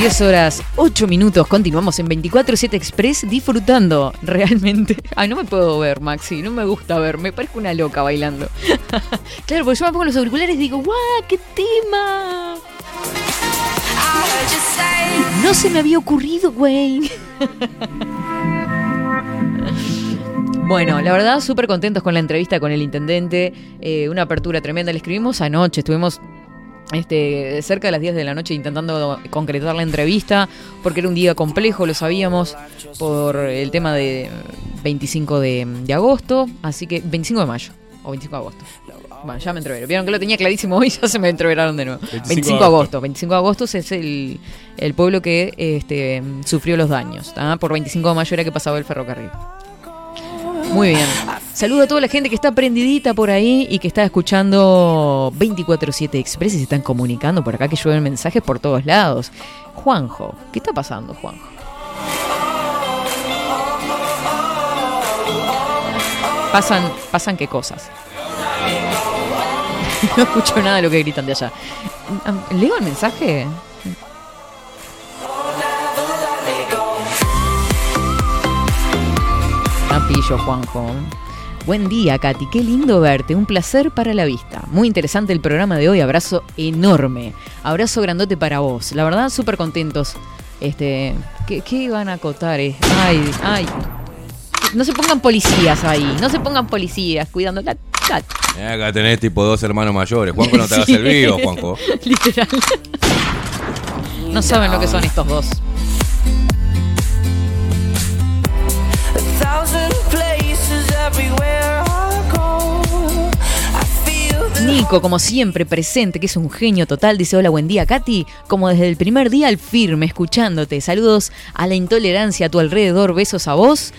10 horas 8 minutos, continuamos en 24-7 Express disfrutando realmente. Ay, no me puedo ver, Maxi, no me gusta ver, me parezco una loca bailando. claro, porque yo me pongo los auriculares y digo, ¡guau! ¡Qué tema! No se me había ocurrido, güey. Bueno, la verdad, súper contentos con la entrevista con el intendente. eh, una apertura tremenda. Le escribimos anoche, estuvimos este, cerca de las 10 de la noche intentando concretar la entrevista, porque era un día complejo, lo sabíamos, por el tema de 25 de, de agosto, así que 25 de mayo, o 25 de agosto. Bueno, ya me entreveré. Vieron que lo tenía clarísimo hoy, ya se me entreveraron de nuevo. 25 25 de agosto. 25 de agosto es el, el pueblo que este, sufrió los daños. ¿tá? Por 25 de mayo era que pasaba el ferrocarril. Muy bien. Saludo a toda la gente que está prendidita por ahí y que está escuchando 24-7 Express y se están comunicando por acá que llueven mensajes por todos lados. Juanjo, ¿qué está pasando, Juanjo? Pasan, pasan qué cosas. No escucho nada de lo que gritan de allá. ¿Leo el mensaje? Pillo, Juanjo. Buen día, Katy. Qué lindo verte. Un placer para la vista. Muy interesante el programa de hoy. Abrazo enorme. Abrazo grandote para vos. La verdad, súper contentos Este, ¿qué, qué iban a acotar? eh? Ay, ay. No se pongan policías ahí, no se pongan policías cuidando la... Acá tenés tipo dos hermanos mayores. Juanco, no te hagas el vivo, Juanco. Literal. No saben lo que son estos dos. Nico, como siempre, presente, que es un genio total, dice hola, buen día, Katy. Como desde el primer día al firme, escuchándote. Saludos a la intolerancia a tu alrededor, besos a vos.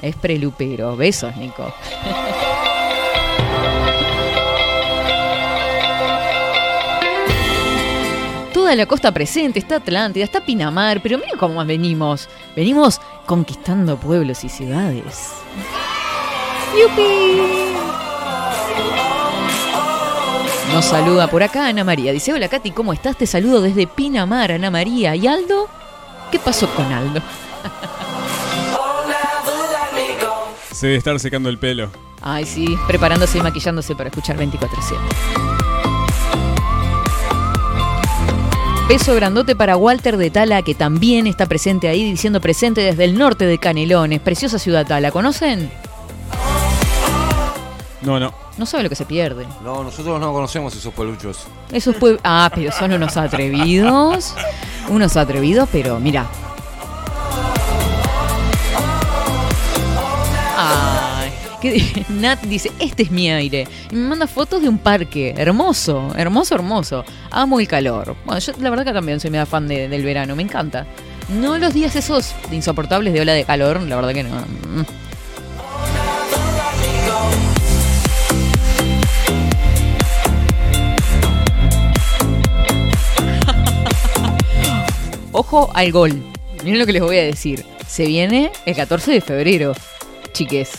Es prelupero, besos, Nico. Toda la costa presente, está Atlántida, está Pinamar, pero mira cómo venimos. Venimos conquistando pueblos y ciudades. ¡Yupi! Nos saluda por acá Ana María. Dice, hola Katy, ¿cómo estás? Te saludo desde Pinamar, Ana María. ¿Y Aldo? ¿Qué pasó con Aldo? Se debe estar secando el pelo. Ay, sí, preparándose y maquillándose para escuchar 24-7. Beso grandote para Walter de Tala, que también está presente ahí, diciendo presente desde el norte de Canelones. Preciosa ciudad Tala, ¿conocen? No, no. No sabe lo que se pierde. No, nosotros no conocemos esos peluchos. Esos pue- Ah, pero son unos atrevidos. Unos atrevidos, pero mira. Ay, ¿qué di- Nat dice, este es mi aire. Y me manda fotos de un parque. Hermoso, hermoso, hermoso. Amo el calor. Bueno, yo la verdad que también soy media fan de- del verano, me encanta. No los días esos de insoportables de ola de calor, la verdad que no. Ojo al gol. Miren lo que les voy a decir. Se viene el 14 de febrero, chiques.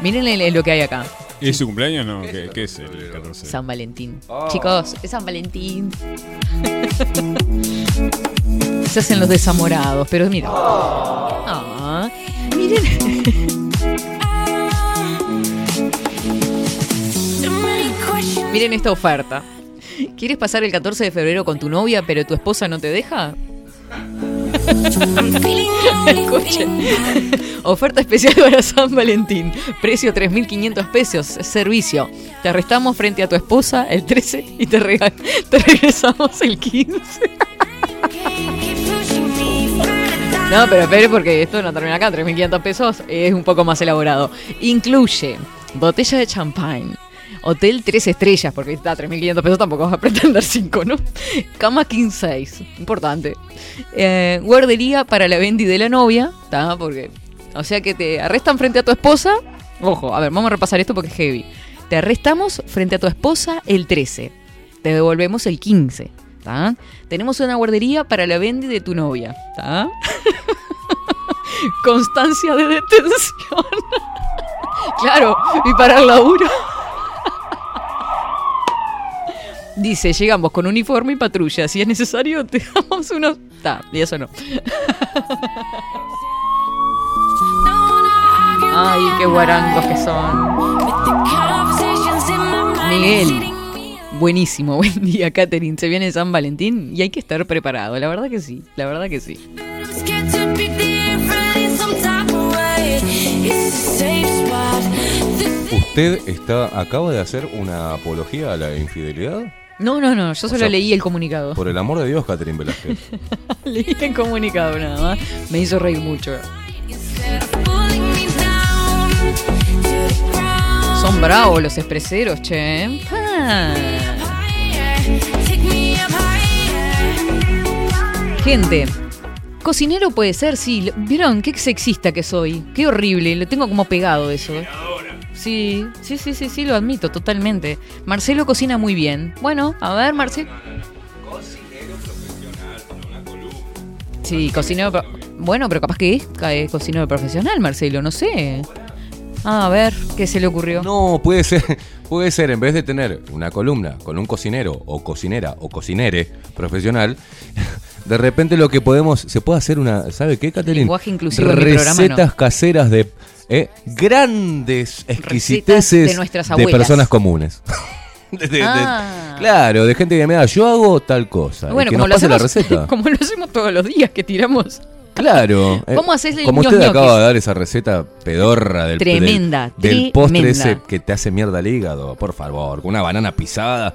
Miren el- lo que hay acá. ¿Es su cumpleaños o no? ¿Qué, qué es el 14? San Valentín. Chicos, es San Valentín. Se hacen los desamorados, pero mira. Ah, miren. miren esta oferta. ¿Quieres pasar el 14 de febrero con tu novia, pero tu esposa no te deja? Oferta especial para San Valentín. Precio 3.500 pesos. Servicio. Te arrestamos frente a tu esposa el 13 y te, rega- te regresamos el 15. No, pero espere porque esto no termina acá. 3.500 pesos es un poco más elaborado. Incluye botella de champagne. Hotel 3 estrellas, porque está 3.500 pesos tampoco vas a pretender 5, ¿no? Cama king size, importante. Eh, guardería para la Bendy de la novia, ¿está? Porque, o sea que te arrestan frente a tu esposa. Ojo, a ver, vamos a repasar esto porque es heavy. Te arrestamos frente a tu esposa el 13. Te devolvemos el 15. ¿está? Tenemos una guardería para la Bendy de tu novia. ¿está? Constancia de detención. claro, y para el laburo. Dice, llegamos con uniforme y patrulla. Si es necesario, te damos unos... Ta, y eso no. Ay, qué guarangos que son. Miguel. Buenísimo, buen día, Catherine. Se viene San Valentín y hay que estar preparado. La verdad que sí, la verdad que sí. ¿Usted está, acaba de hacer una apología a la infidelidad? No, no, no, yo solo sea, leí el comunicado. Por el amor de Dios, Catherine Velázquez. leí el comunicado nada más. Me hizo reír mucho. Son bravos los expreseros, che. Ah. Gente, cocinero puede ser, sí. ¿Vieron qué sexista que soy? Qué horrible, lo tengo como pegado eso. Sí, sí, sí, sí, sí, lo admito totalmente. Marcelo cocina muy bien. Bueno, a ver, Marcelo. Sí, cocinero. pro- Bueno, pero capaz que es eh, cocinero profesional, Marcelo, no sé. Ah, a ver, ¿qué se le ocurrió? No, puede ser, puede ser, en vez de tener una columna con un cocinero o cocinera o cocinere profesional, de repente lo que podemos, se puede hacer una, ¿sabe qué, Catherine? Lenguaje inclusivo en mi programa, Recetas no. caseras de eh, grandes exquisiteces de personas comunes. De- de- de- Ah. claro, de gente que me da, yo hago tal cosa. y Bueno, que como nos lo, pase la hacemos, receta. como lo hacemos todos los días que tiramos. Claro. eh, ¿Cómo haces el Como usted ñoquis? acaba de dar esa receta pedorra del, Tremenda, del, del postre ese que te hace mierda el hígado, por favor, con una banana pisada.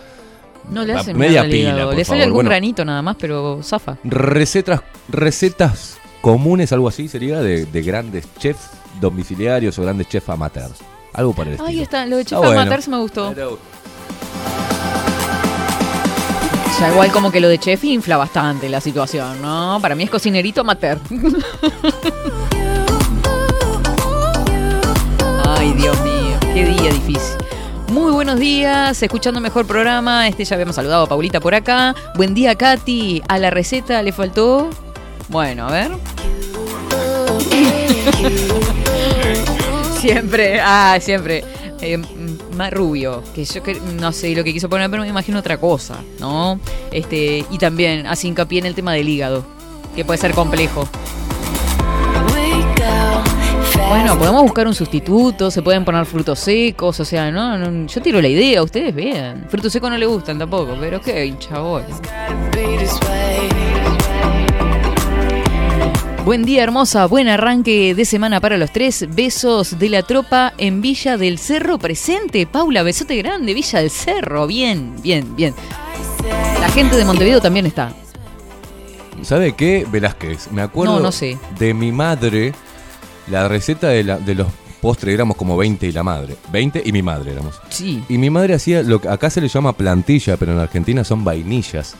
No le hace media al pila, hígado. por Le sale favor. algún Bueno. granito nada más, pero zafa. Recetas, recetas comunes, algo así sería, de, de grandes chefs domiciliarios o grandes chefs amateurs. Algo por el estilo. Ahí está, lo de Chef Ah, bueno. Amateurs me gustó. Ya igual como que lo de chef infla bastante la situación, ¿no? Para mí es cocinerito amateur. Ay, Dios mío, qué día difícil. Muy buenos días, escuchando mejor programa. Este ya habíamos saludado a Paulita por acá. Buen día, Katy. A la receta le faltó. Bueno, a ver. siempre, ah, siempre. Eh, más rubio, que yo que, no sé lo que quiso poner, pero me imagino otra cosa, ¿no? Este, y también hace hincapié en el tema del hígado, que puede ser complejo. Bueno, podemos buscar un sustituto, se pueden poner frutos secos, o sea, no, no, yo tiro la idea, ustedes vean. Frutos secos no le gustan tampoco, pero ok, chabón. Buen día, hermosa. Buen arranque de semana para los tres. Besos de la tropa en Villa del Cerro presente. Paula, besote grande, Villa del Cerro. Bien, bien, bien. La gente de Montevideo también está. ¿Sabe qué? Velázquez, me acuerdo No, no sé. de mi madre, la receta de, la- de los postres, éramos como 20 y la madre. 20 y mi madre éramos. Sí. Y mi madre hacía, lo que acá se le llama plantilla, pero en Argentina son vainillas.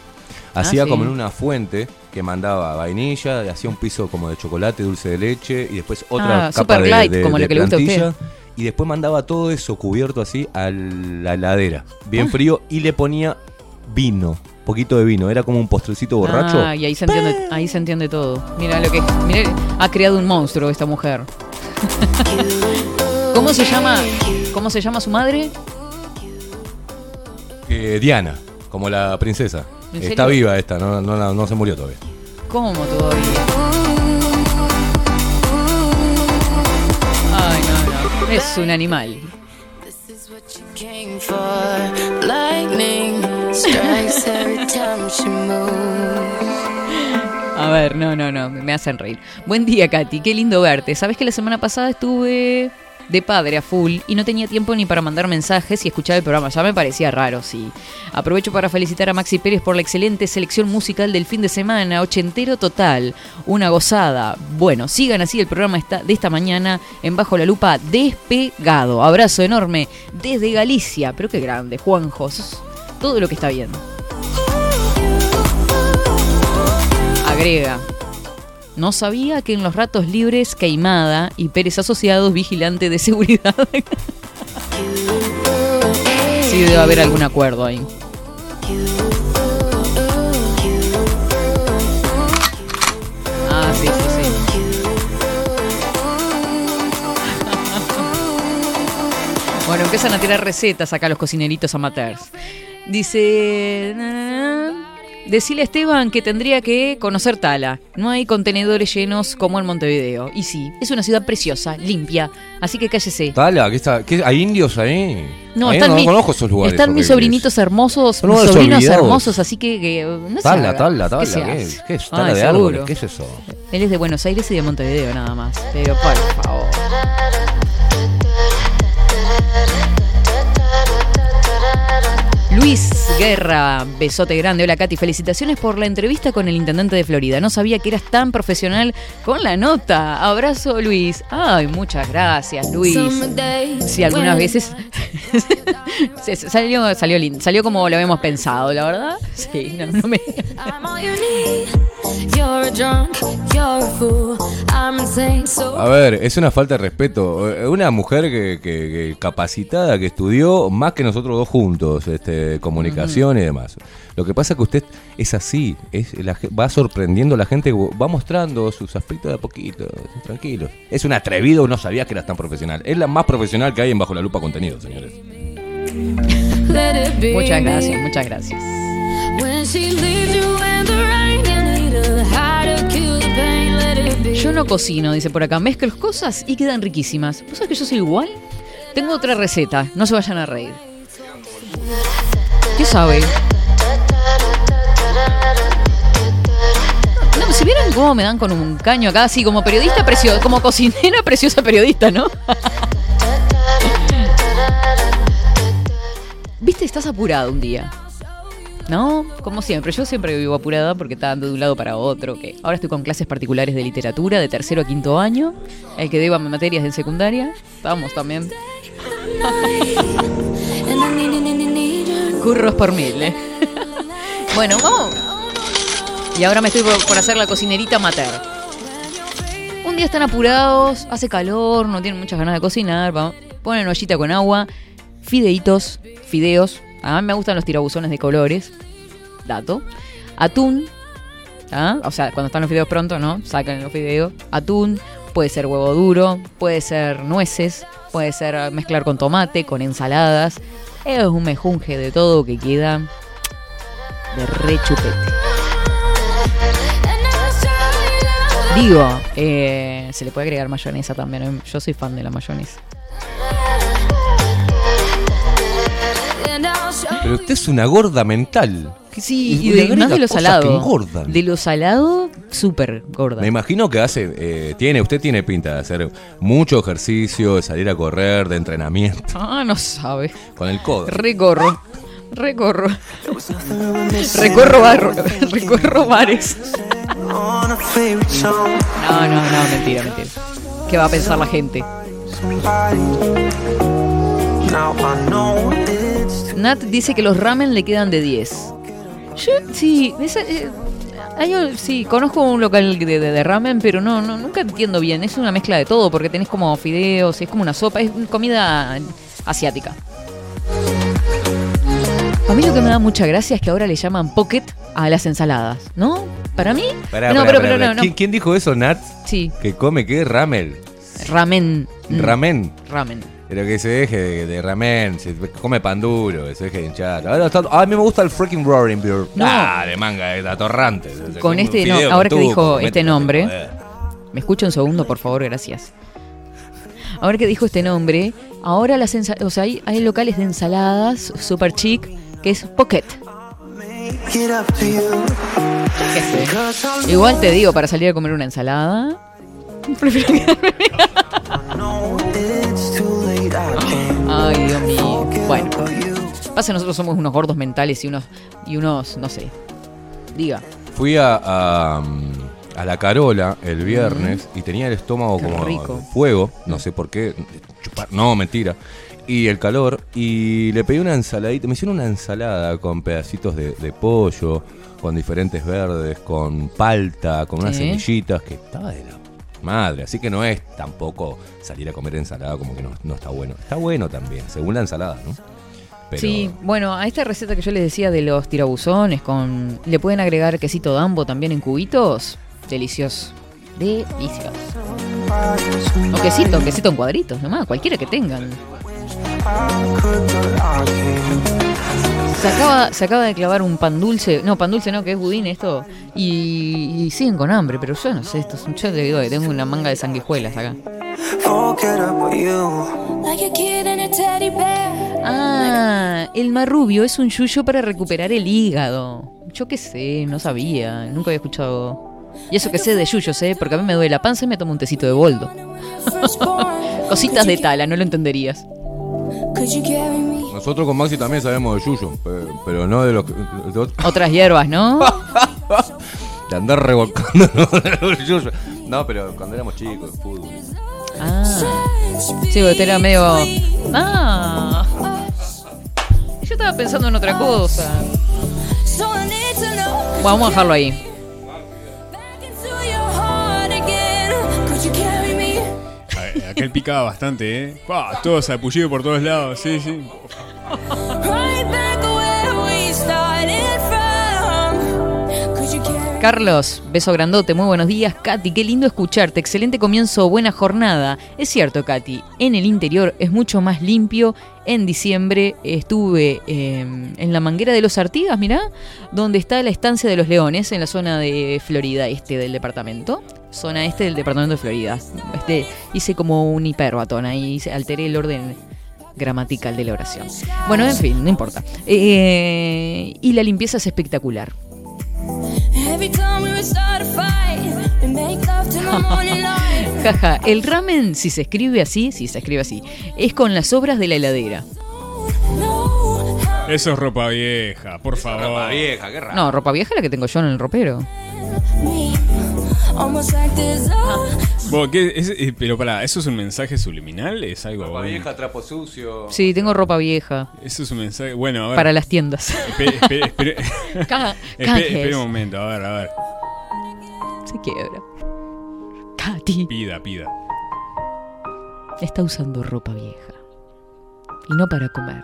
Hacía Ah, sí. como en una fuente que mandaba vainilla, hacía un piso como de chocolate, dulce de leche y después otra Ah, capa super de, light, de- como de la que le gusta a usted. Y después mandaba todo eso cubierto así a la heladera, bien Ah. frío, y le ponía vino, poquito de vino. Era como un postrecito borracho. Ah, y ahí se entiende, ahí se entiende todo. Mira lo que. Mira, ha creado un monstruo esta mujer. ¿Cómo se llama? ¿Cómo se llama su madre? Eh, Diana, como la princesa. ¿En Está viva esta, no, no, no, no se murió todavía. ¿Cómo todavía? Ay, no, no. Es un animal. A ver, no, no, no, me hacen reír. Buen día, Katy, qué lindo verte. Sabes que la semana pasada estuve de padre a full y no tenía tiempo ni para mandar mensajes y escuchar el programa. Ya me parecía raro, sí. Aprovecho para felicitar a Maxi Pérez por la excelente selección musical del fin de semana, ochentero total, una gozada. Bueno, sigan así el programa de esta mañana en Bajo la Lupa despegado. Abrazo enorme desde Galicia, pero qué grande, Juanjo, todo lo que está viendo. Agrega. No sabía que en los ratos libres Queimada y Pérez Asociados vigilante de seguridad. sí, debe haber algún acuerdo ahí. Ah, sí, sí, sí. Bueno, empiezan a tirar recetas acá los cocineritos amateurs. Dice... Decile a Esteban que tendría que conocer Tala. No hay contenedores llenos como en Montevideo. Y sí, es una ciudad preciosa, limpia. Así que cállese. Tala, ¿qué está? ¿Qué- ¿Hay indios ahí? No, Ahí están, no mi- conozco esos lugares. están mis sobrinitos hermosos, mis sobrinos olvidados. hermosos, así que, se Tala, tala, ¿Qué tala. ¿Qué, es? Tala Ay, de seguro. árboles. ¿Qué es eso? Él es de Buenos Aires y de Montevideo nada más. Pero por favor. Luis Guerra, besote grande. Hola Katy, felicitaciones por la entrevista con el intendente de Florida. No sabía que eras tan profesional con la nota. Abrazo Luis. Ay, muchas gracias Luis. Sí, algunas veces salió, salió lindo, salió como lo habíamos pensado, la verdad. Sí, no, no me... A drunk, you're a fool. I'm insane, so A ver, es una falta de respeto. Una mujer que, que- que capacitada, que estudió más que nosotros dos juntos, este, comunicación y demás. Lo que pasa es que usted es así, es, la ge- va sorprendiendo a la gente, va mostrando sus aspectos de a poquito, tranquilo. Es un atrevido, no sabía que era tan profesional. Es la más profesional que hay en Bajo la Lupa Contenido, señores. Muchas gracias, muchas gracias. Yo no cocino, dice por acá. Mezclo cosas y quedan riquísimas. ¿Vos sabés que yo soy igual? Tengo otra receta, no se vayan a reír. ¿Qué sabe? No, si vieron cómo me dan con un caño acá, así como periodista preciosa, como cocinera preciosa periodista, ¿no? Viste, estás apurado un día. ¿No? Como siempre, yo siempre vivo apurada porque está dando de un lado para otro. Que ahora estoy con clases particulares de literatura de tercero a quinto año. El que deba materias de secundaria. Vamos también. Curros por mil, ¿eh? bueno, vamos. Y ahora me estoy por, hacer la cocinerita mater. Un día están apurados, hace calor, no tienen muchas ganas de cocinar. va- Ponen ollita con agua, fideitos, fideos. A mí me gustan los tirabuzones de colores. Dato. Atún. O sea, cuando están los fideos pronto, ¿no? Sacan los fideos. Atún. Puede ser huevo duro. Puede ser nueces. Puede ser mezclar con tomate, con ensaladas. Es un mejunje de todo que queda de re chupete. Digo, eh, se le puede agregar mayonesa también. ¿eh? Yo soy fan de la mayonesa. Pero usted es una gorda mental. Sí, Y de, más de lo salado. De lo salado, súper gorda. Me imagino que hace, eh, tiene, usted tiene pinta de hacer mucho ejercicio, de salir a correr, de entrenamiento, Ah, no sabe. con el codo. Recorro. Recorro. Recorro barro. Recorro bares. No, no, no, mentira, mentira. ¿Qué va a pensar la gente? Nat dice que los ramen le quedan de 10. Yo, sí, esa- eh, hay sí, conozco un local de, de- de ramen, pero no, no, nunca entiendo bien. Es una mezcla de todo, porque tenés como fideos, es como una sopa, es comida asiática. A mí lo que me da mucha gracia es que ahora le llaman pocket a las ensaladas, ¿no? Para mí. Pará, no, pará, pero, pará, pero pará. no, no. ¿Quién, quién dijo eso, Nat? Sí, Que come qué? Ramel. ramen. Ramen. Ramen. Pero que se deje de, de ramen, se come pan duro, que se deje de hinchar. Ahora está- a mí me gusta el freaking roaring beer. No. Ah, de manga, es atorrante. Se- se Con come un este, no, fideo ahora que dijo este nombre, joder. ¿me escucha un segundo, por favor? Gracias. Ahora que dijo este nombre, ahora las ensa- o sea, hay, hay locales de ensaladas super chic que es pocket. Igual te digo, para salir a comer una ensalada, prefiero quedarme- Ay, Dios mío. Bueno, pasa que nosotros somos unos gordos mentales y unos, y unos, no sé. Diga. Fui a, a, a la Carola el viernes y tenía el estómago Qué como rico. fuego, no sé por qué, chupar, no, mentira. Y el calor, y le pedí una ensaladita, me hicieron una ensalada con pedacitos de, de pollo, con diferentes verdes, con palta, con unas semillitas, que estaba de la madre. Así que no es tampoco salir a comer ensalada como que no, no está bueno. Está bueno también, según la ensalada, ¿no? Sí, bueno, a esta receta que yo les decía de los tirabuzones con le pueden agregar quesito dambo también en cubitos, delicioso. Delicioso. O quesito, quesito en cuadritos, nomás, cualquiera que tengan. Se acaba, se acaba de clavar un pan dulce, no, pan dulce no, que es budín esto, y, y siguen con hambre, pero yo no sé, esto es un yo le digo que tengo una manga de sanguijuelas acá. Ah, el marrubio es un yuyo para recuperar el hígado. Yo qué sé, no sabía, nunca había escuchado. Y eso que sé de yuyos, ¿eh? Porque a mí me duele la panza y me tomo un tecito de boldo. Cositas de tala, no lo entenderías. Nosotros con Maxi también sabemos de yuyo, pe- pero no de los que- de otros- Otras hierbas, ¿no? de andar revolcando el yuyo. No, pero cuando éramos chicos, fútbol. Ah. Sí, porque era medio. Ah. Yo estaba pensando en otra cosa. Bueno, vamos a dejarlo ahí. Aquel picaba bastante, ¿eh? Pa, todo sapullido por todos lados, sí, sí. Carlos, beso grandote, muy buenos días. Katy, qué lindo escucharte. Excelente comienzo, buena jornada. Es cierto, Katy, en el interior es mucho más limpio. En diciembre estuve eh, en la manguera de los Artigas, mirá, donde está la estancia de los leones, en la zona de Florida, este del departamento. Zona este del departamento de Florida. Este, hice como un hiperbatón ahí, alteré el orden gramatical de la oración. Bueno, en fin, no importa. Eh, y la limpieza es espectacular. Jaja, el ramen, si se escribe así, si se escribe así, es con las sobras de la heladera. Eso es ropa vieja, por favor. ropa vieja, qué raro. No, ropa vieja es la que tengo yo en el ropero. Bueno, ¿qué es- eh, pero pará, ¿eso es un mensaje subliminal? ¿Es algo Ropa vieja, trapo sucio. Sí, tengo ropa vieja Eso es un mensaje. Bueno, a ver. para las tiendas. Espe- espe- espere- Ca- Espe- canjes. espere un momento, a ver, a ver. Se quiebra. Katy Pida, pida. está usando ropa vieja. Y no para comer,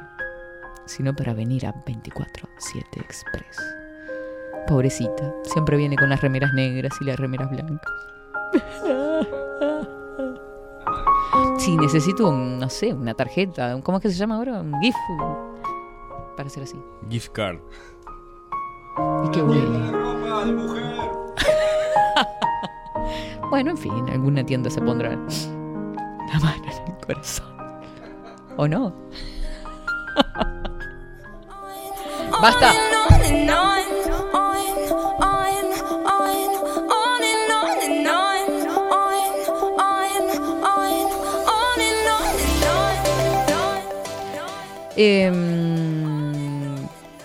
sino para venir a 24-7 Express. Pobrecita, siempre viene con las remeras negras y las remeras blancas. Sí, necesito, un, no sé, una tarjeta. ¿Cómo es que se llama ahora? Un GIF. Para hacer así. Gift card. Y que huele. bueno, en fin, alguna tienda se pondrá la mano en el corazón. ¿O no? ¡Basta! Em,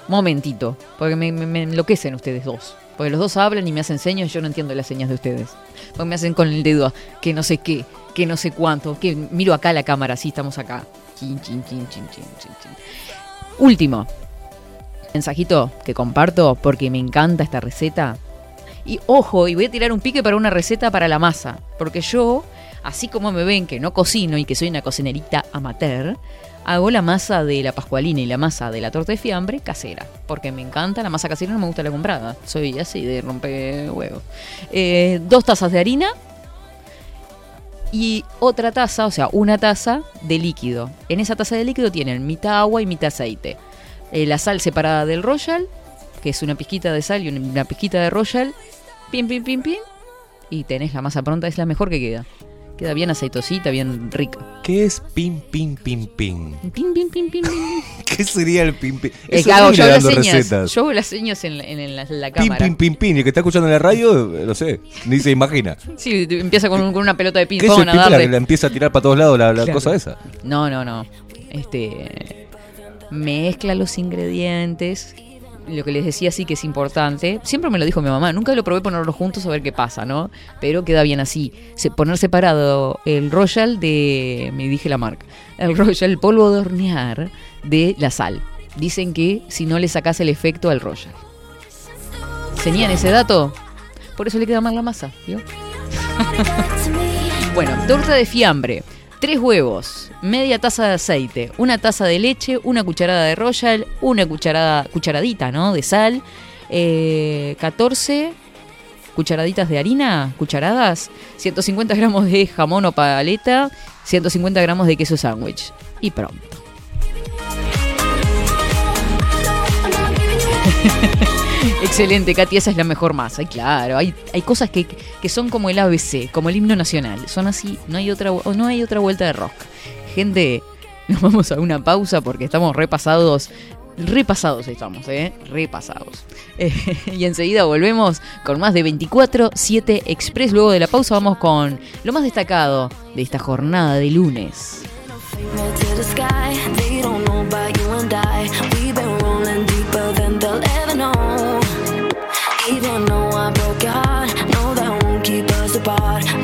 momentito, porque me enloquecen ustedes dos. Porque los dos hablan y me hacen señas y yo no entiendo las señas de ustedes. Porque me hacen con el dedo que no sé qué, que no sé cuánto, que miro acá la cámara, sí, estamos acá. Chin, chin, chin, chin, chin, chin, chin. Último, mensajito que comparto porque me encanta esta receta. Y ojo, y voy a tirar un pique para una receta para la masa. Porque yo, así como me ven que no cocino y que soy una cocinerita amateur, hago la masa de la pascualina y la masa de la torta de fiambre casera. Porque me encanta la masa casera, no me gusta la comprada. Soy así de romper huevos. Eh, dos tazas de harina y otra taza, o sea, una taza de líquido. En esa taza de líquido tienen mitad agua y mitad aceite. Eh, la sal separada del royal, que es una pizquita de sal y una pizquita de royal. Pim, pim, pim, pim. Y tenés la masa pronta, es la mejor que queda. Queda bien aceitosita, bien rica. ¿Qué es pim, pim, pim, pim? Pim, pim, pim, pim, pim. ¿Qué sería el pim, pim? Es que hago yo las señas. recetas. Yo hago las señas en, la- en la, la Pim, cámara. pim, pim, pim. Y el que está escuchando en la radio, eh, lo sé, ni se imagina. Sí, empieza con, un- con una pelota de ping ¿Qué es el la que la empieza a tirar para todos lados la, la Claro. cosa esa? No, no, no. Este. Mezcla los ingredientes. Lo que les decía sí que es importante. Siempre me lo dijo mi mamá. Nunca lo probé ponerlos juntos a ver qué pasa, ¿no? Pero queda bien así. Se- poner separado el royal de. Me dije la marca. El royal, el polvo de hornear de la sal. Dicen que si no le sacas el efecto al royal. ¿Tenían ese dato? Por eso le queda mal la masa. Bueno, torta de fiambre. Tres huevos, media taza de aceite, una taza de leche, una cucharada de royal, una cucharada, cucharadita, ¿no? De sal, eh, 14 cucharaditas de harina, cucharadas, 150 gramos de jamón o paleta, 150 gramos de queso sándwich. Y pronto. Excelente, Katy, esa es la mejor masa. Claro, hay, hay cosas que, que son como el ABC, como el himno nacional. Son así, no hay otra, no hay otra vuelta de rosca. Gente, nos vamos a una pausa porque estamos repasados. Repasados estamos, ¿eh? Repasados. Eh, y enseguida volvemos con más de 24-7 Express. Luego de la pausa vamos con lo más destacado de esta jornada de lunes. No, that won't keep us apart.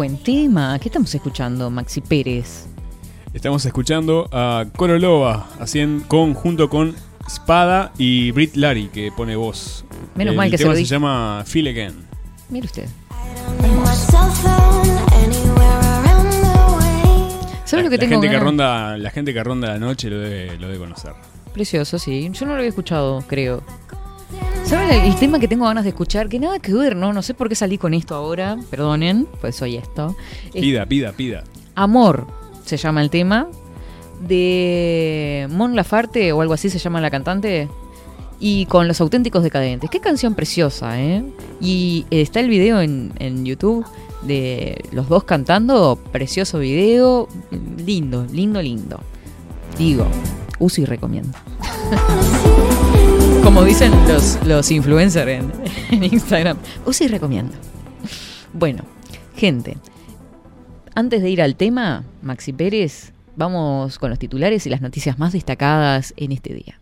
Buen tema. ¿Qué estamos escuchando, Maxi Pérez? Estamos escuchando a Coro Loba haciendo con, junto con Spada y Brit Larry que pone voz. Menos El mal que se tema lo se dije. llama Feel Again. Mire usted. ¿Sabes lo que la tengo gente que ronda, la gente que ronda la noche lo debe, lo debe conocer. Precioso, sí. Yo no lo había escuchado, creo. ¿Saben el, el tema que tengo ganas de escuchar? Que nada que ver, ¿no? No sé por qué salí con esto ahora. Perdonen, pues soy esto. Es Pida, pida, pida. Amor se llama el tema. De Mon Lafarte o algo así se llama la cantante. Y con los auténticos decadentes. Qué canción preciosa, ¿eh? Y está el video en, en YouTube de los dos cantando. Precioso video. Lindo, lindo, lindo. Digo, uso y recomiendo. Como dicen los, los influencers en, Instagram. Uso y recomiendo. Bueno, gente. Antes de ir al tema, Maxi Pérez, vamos con los titulares y las noticias más destacadas en este día.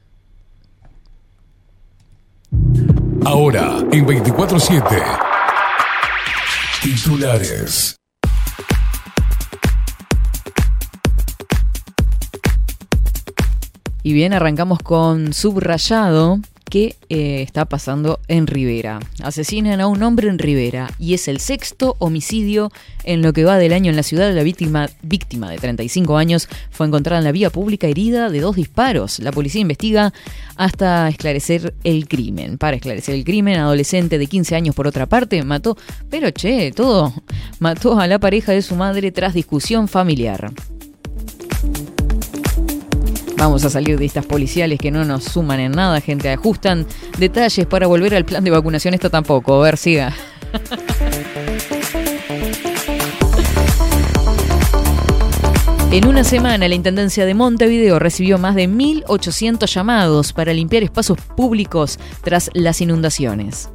Ahora, en 24-7. Titulares. Y bien, arrancamos con Subrayado, que eh, está pasando en Rivera. Asesinan a un hombre en Rivera y es el sexto homicidio en lo que va del año en la ciudad. La víctima, víctima de 35 años fue encontrada en la vía pública herida de dos disparos. La policía investiga hasta esclarecer el crimen. Para esclarecer el crimen, adolescente de 15 años por otra parte mató, pero che, todo, mató a la pareja de su madre tras discusión familiar. Vamos a salir de estas policiales que no nos suman en nada, gente. Ajustan detalles para volver al plan de vacunación. Esto tampoco. A ver, siga. En una semana, la Intendencia de Montevideo recibió más de 1.800 llamados para limpiar espacios públicos tras las inundaciones.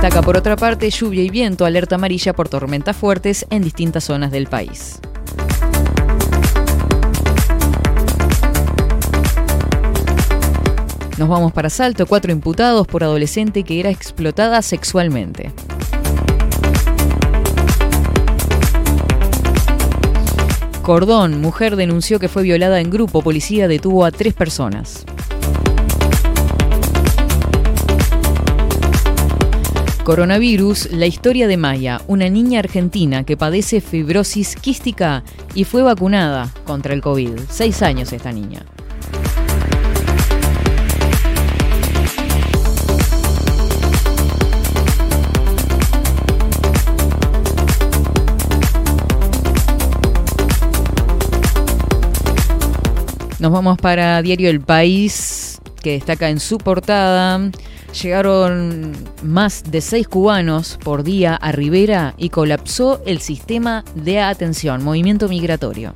Destaca por otra parte lluvia y viento, alerta amarilla por tormentas fuertes en distintas zonas del país. Nos vamos para Salto, cuatro imputados por adolescente que era explotada sexualmente. Cordón, mujer denunció que fue violada en grupo, policía detuvo a tres personas. Coronavirus, la historia de Maya, una niña argentina que padece fibrosis quística y fue vacunada contra el COVID. Seis años esta niña. Nos vamos para Diario El País, que destaca en su portada. Llegaron más de seis cubanos por día a Rivera y colapsó el sistema de atención, movimiento migratorio.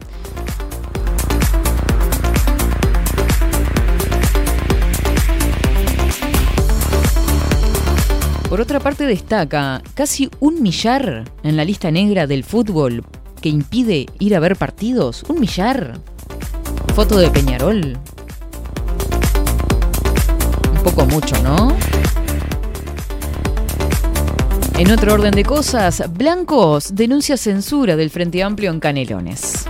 Por otra parte destaca casi un millar en la lista negra del fútbol que impide ir a ver partidos. Un millar. Foto de Peñarol. Un poco mucho, ¿no? En otro orden de cosas, Blancos denuncia censura del Frente Amplio en Canelones.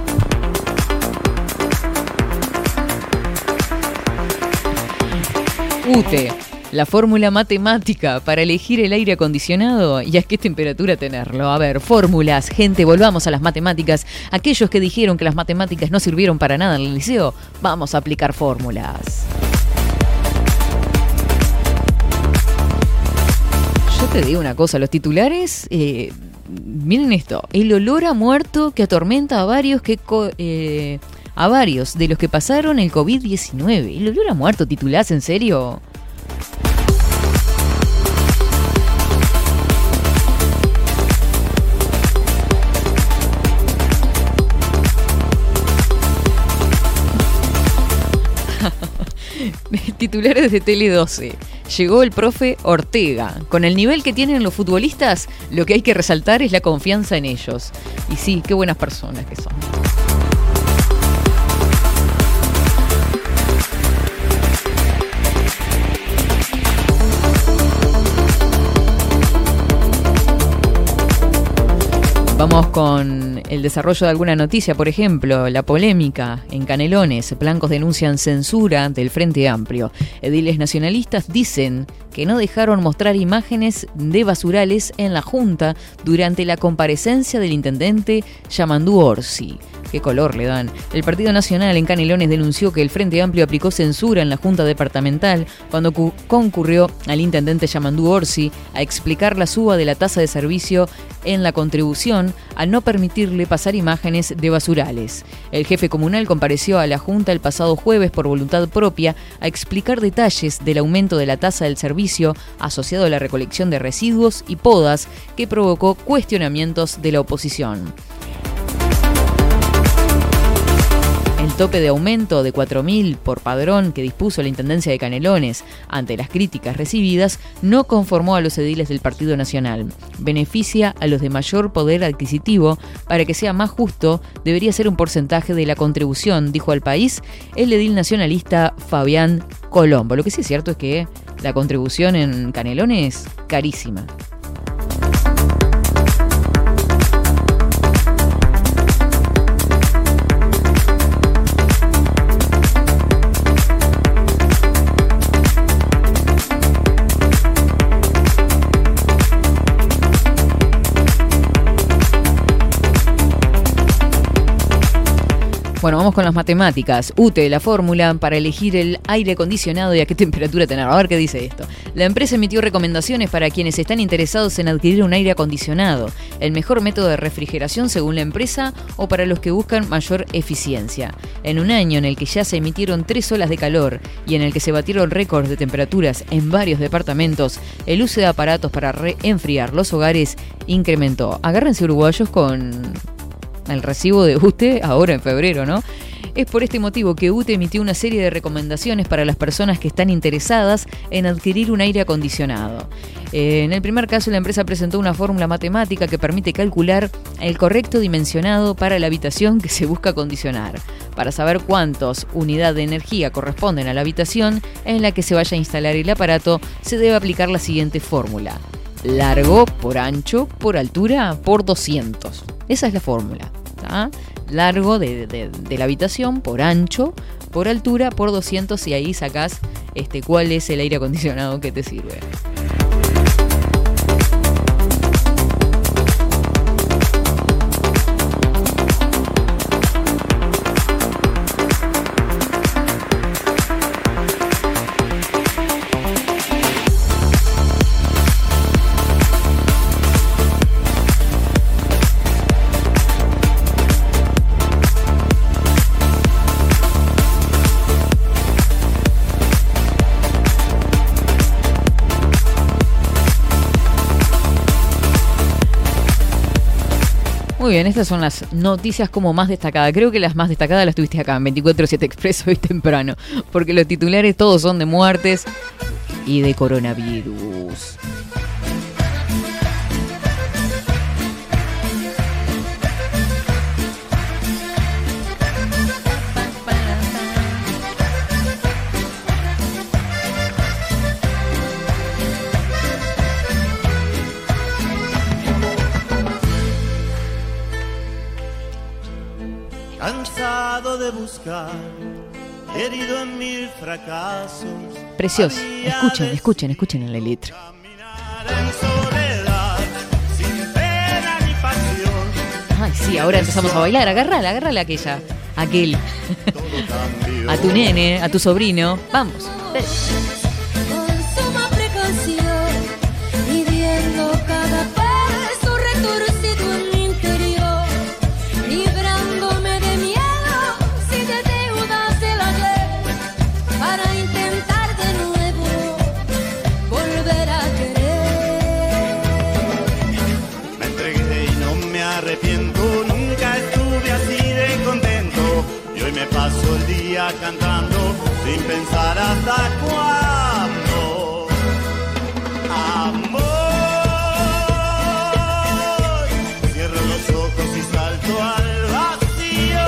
UTE, la fórmula matemática para elegir el aire acondicionado y a qué temperatura tenerlo. A ver, fórmulas, gente, volvamos a las matemáticas. Aquellos que dijeron que las matemáticas no sirvieron para nada en el liceo, vamos a aplicar fórmulas. Te digo una cosa, los titulares, eh, miren esto, el olor a muerto que atormenta a varios que co- eh, a varios de los que pasaron el COVID-19. El olor a muerto, titulás, ¿en serio? Titulares de Tele 12. Llegó el profe Ortega. Con el nivel que tienen los futbolistas, lo que hay que resaltar es la confianza en ellos. Y sí, qué buenas personas que son. Vamos con el desarrollo de alguna noticia, por ejemplo, la polémica en Canelones. Blancos denuncian censura del Frente Amplio. Ediles nacionalistas dicen que no dejaron mostrar imágenes de basurales en la Junta durante la comparecencia del intendente Yamandú Orsi. ¿Qué color le dan? El Partido Nacional en Canelones denunció que el Frente Amplio aplicó censura en la Junta Departamental cuando cu- concurrió al intendente Yamandú Orsi a explicar la suba de la tasa de servicio en la contribución al no permitirle pasar imágenes de basurales. El jefe comunal compareció a la Junta el pasado jueves por voluntad propia a explicar detalles del aumento de la tasa del servicio asociado a la recolección de residuos y podas que provocó cuestionamientos de la oposición. El tope de aumento de 4.000 por padrón que dispuso la Intendencia de Canelones ante las críticas recibidas no conformó a los ediles del Partido Nacional. Beneficia a los de mayor poder adquisitivo. Para que sea más justo, debería ser un porcentaje de la contribución, dijo al país el edil nacionalista Fabián Colombo. Lo que sí es cierto es que la contribución en Canelones es carísima. Bueno, vamos con las matemáticas. UTE, la fórmula para elegir el aire acondicionado y a qué temperatura tener. A ver qué dice esto. La empresa emitió recomendaciones para quienes están interesados en adquirir un aire acondicionado, el mejor método de refrigeración según la empresa o para los que buscan mayor eficiencia. En un año en el que ya se emitieron tres olas de calor y en el que se batieron récords de temperaturas en varios departamentos, el uso de aparatos para re- enfriar los hogares incrementó. Agárrense uruguayos con el recibo de UTE ahora en febrero, ¿no? Es por este motivo que UTE emitió una serie de recomendaciones para las personas que están interesadas en adquirir un aire acondicionado. Eh, en el primer caso, la empresa presentó una fórmula matemática que permite calcular el correcto dimensionado para la habitación que se busca acondicionar. Para saber cuántos unidades de energía corresponden a la habitación en la que se vaya a instalar el aparato, se debe aplicar la siguiente fórmula. Largo por ancho por altura por 200. Esa es la fórmula. Largo de la habitación por ancho por altura por 200 y ahí sacás este, cuál es el aire acondicionado que te sirve. Muy bien, estas son las noticias como más destacadas. Creo que las más destacadas las tuviste acá en 24-7 Expreso hoy temprano, porque los titulares todos son de muertes y de coronavirus. De buscar, herido en mil fracasos. Precioso. Escuchen, escuchen, escuchen en ni pasión. Ay, sí, ahora empezamos a bailar. Agárrala, agárrala aquella. Aquel. a tu nene, a tu sobrino. Vamos. Con sin pensar hasta cuándo. Amor, cierro los ojos y salto al vacío.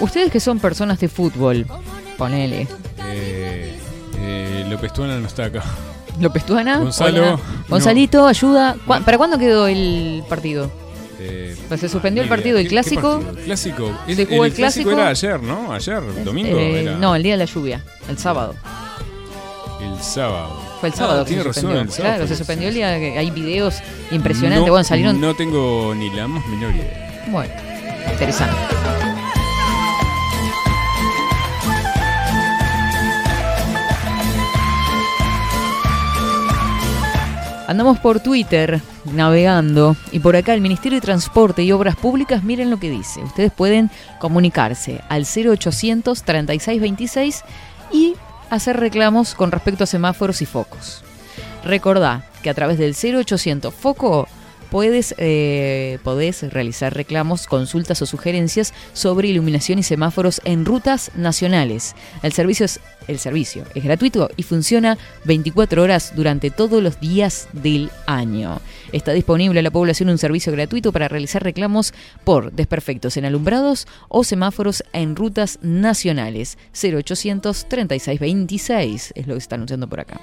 Ustedes que son personas de fútbol, ponele. Eh, eh, López Tuana no está acá. López Tuana. Gonzalo, hola. no. Gonzalito, ayuda. ¿Cuá- ¿Para cuándo quedó el partido? Eh, se suspendió el partido, el ¿Qué- qué clásico. partido? El clásico. Se El, jugó el el clásico clásico. era ayer, ¿no? Ayer, domingo. Eh, era No, el día de la lluvia, el sábado. el sábado. Fue el sábado Ah, que se suspendió. el claro, se el suspendió el día hay videos impresionantes. No, bueno, salieron. No tengo ni la más menor idea. Bueno, interesante. Andamos por Twitter navegando y por acá el Ministerio de Transporte y Obras Públicas, miren lo que dice. Ustedes pueden comunicarse al 0800 3626 y hacer reclamos con respecto a semáforos y focos. Recordá que a través del 0800 Foco puedes, eh, realizar reclamos, consultas o sugerencias sobre iluminación y semáforos en rutas nacionales. El servicio, es, el servicio es gratuito y funciona 24 horas durante todos los días del año. Está disponible a la población un servicio gratuito para realizar reclamos por desperfectos en alumbrados o semáforos en rutas nacionales. 0800 3626 es lo que está anunciando por acá.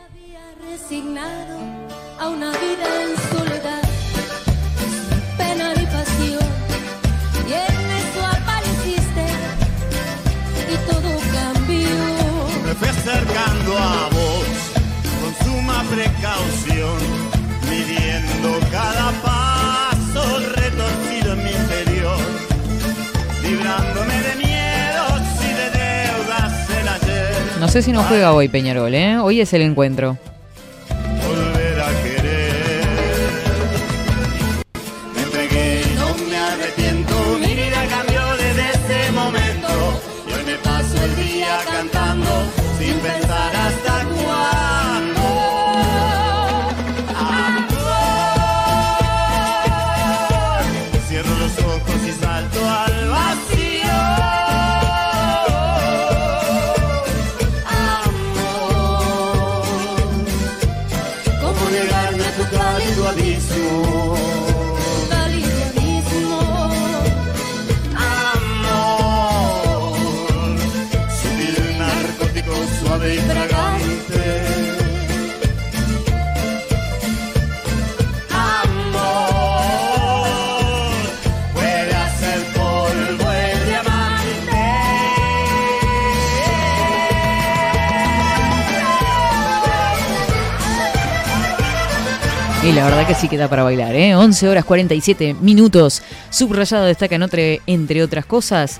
Precaución, midiendo cada paso retorcido en mi interior, librándome de miedos y de deudas el ayer. No sé si no juega hoy Peñarol, ¿eh? Hoy es el encuentro. La verdad que sí queda para bailar, ¿eh? 11 horas 47 minutos. Subrayado destaca en otre- entre otras cosas.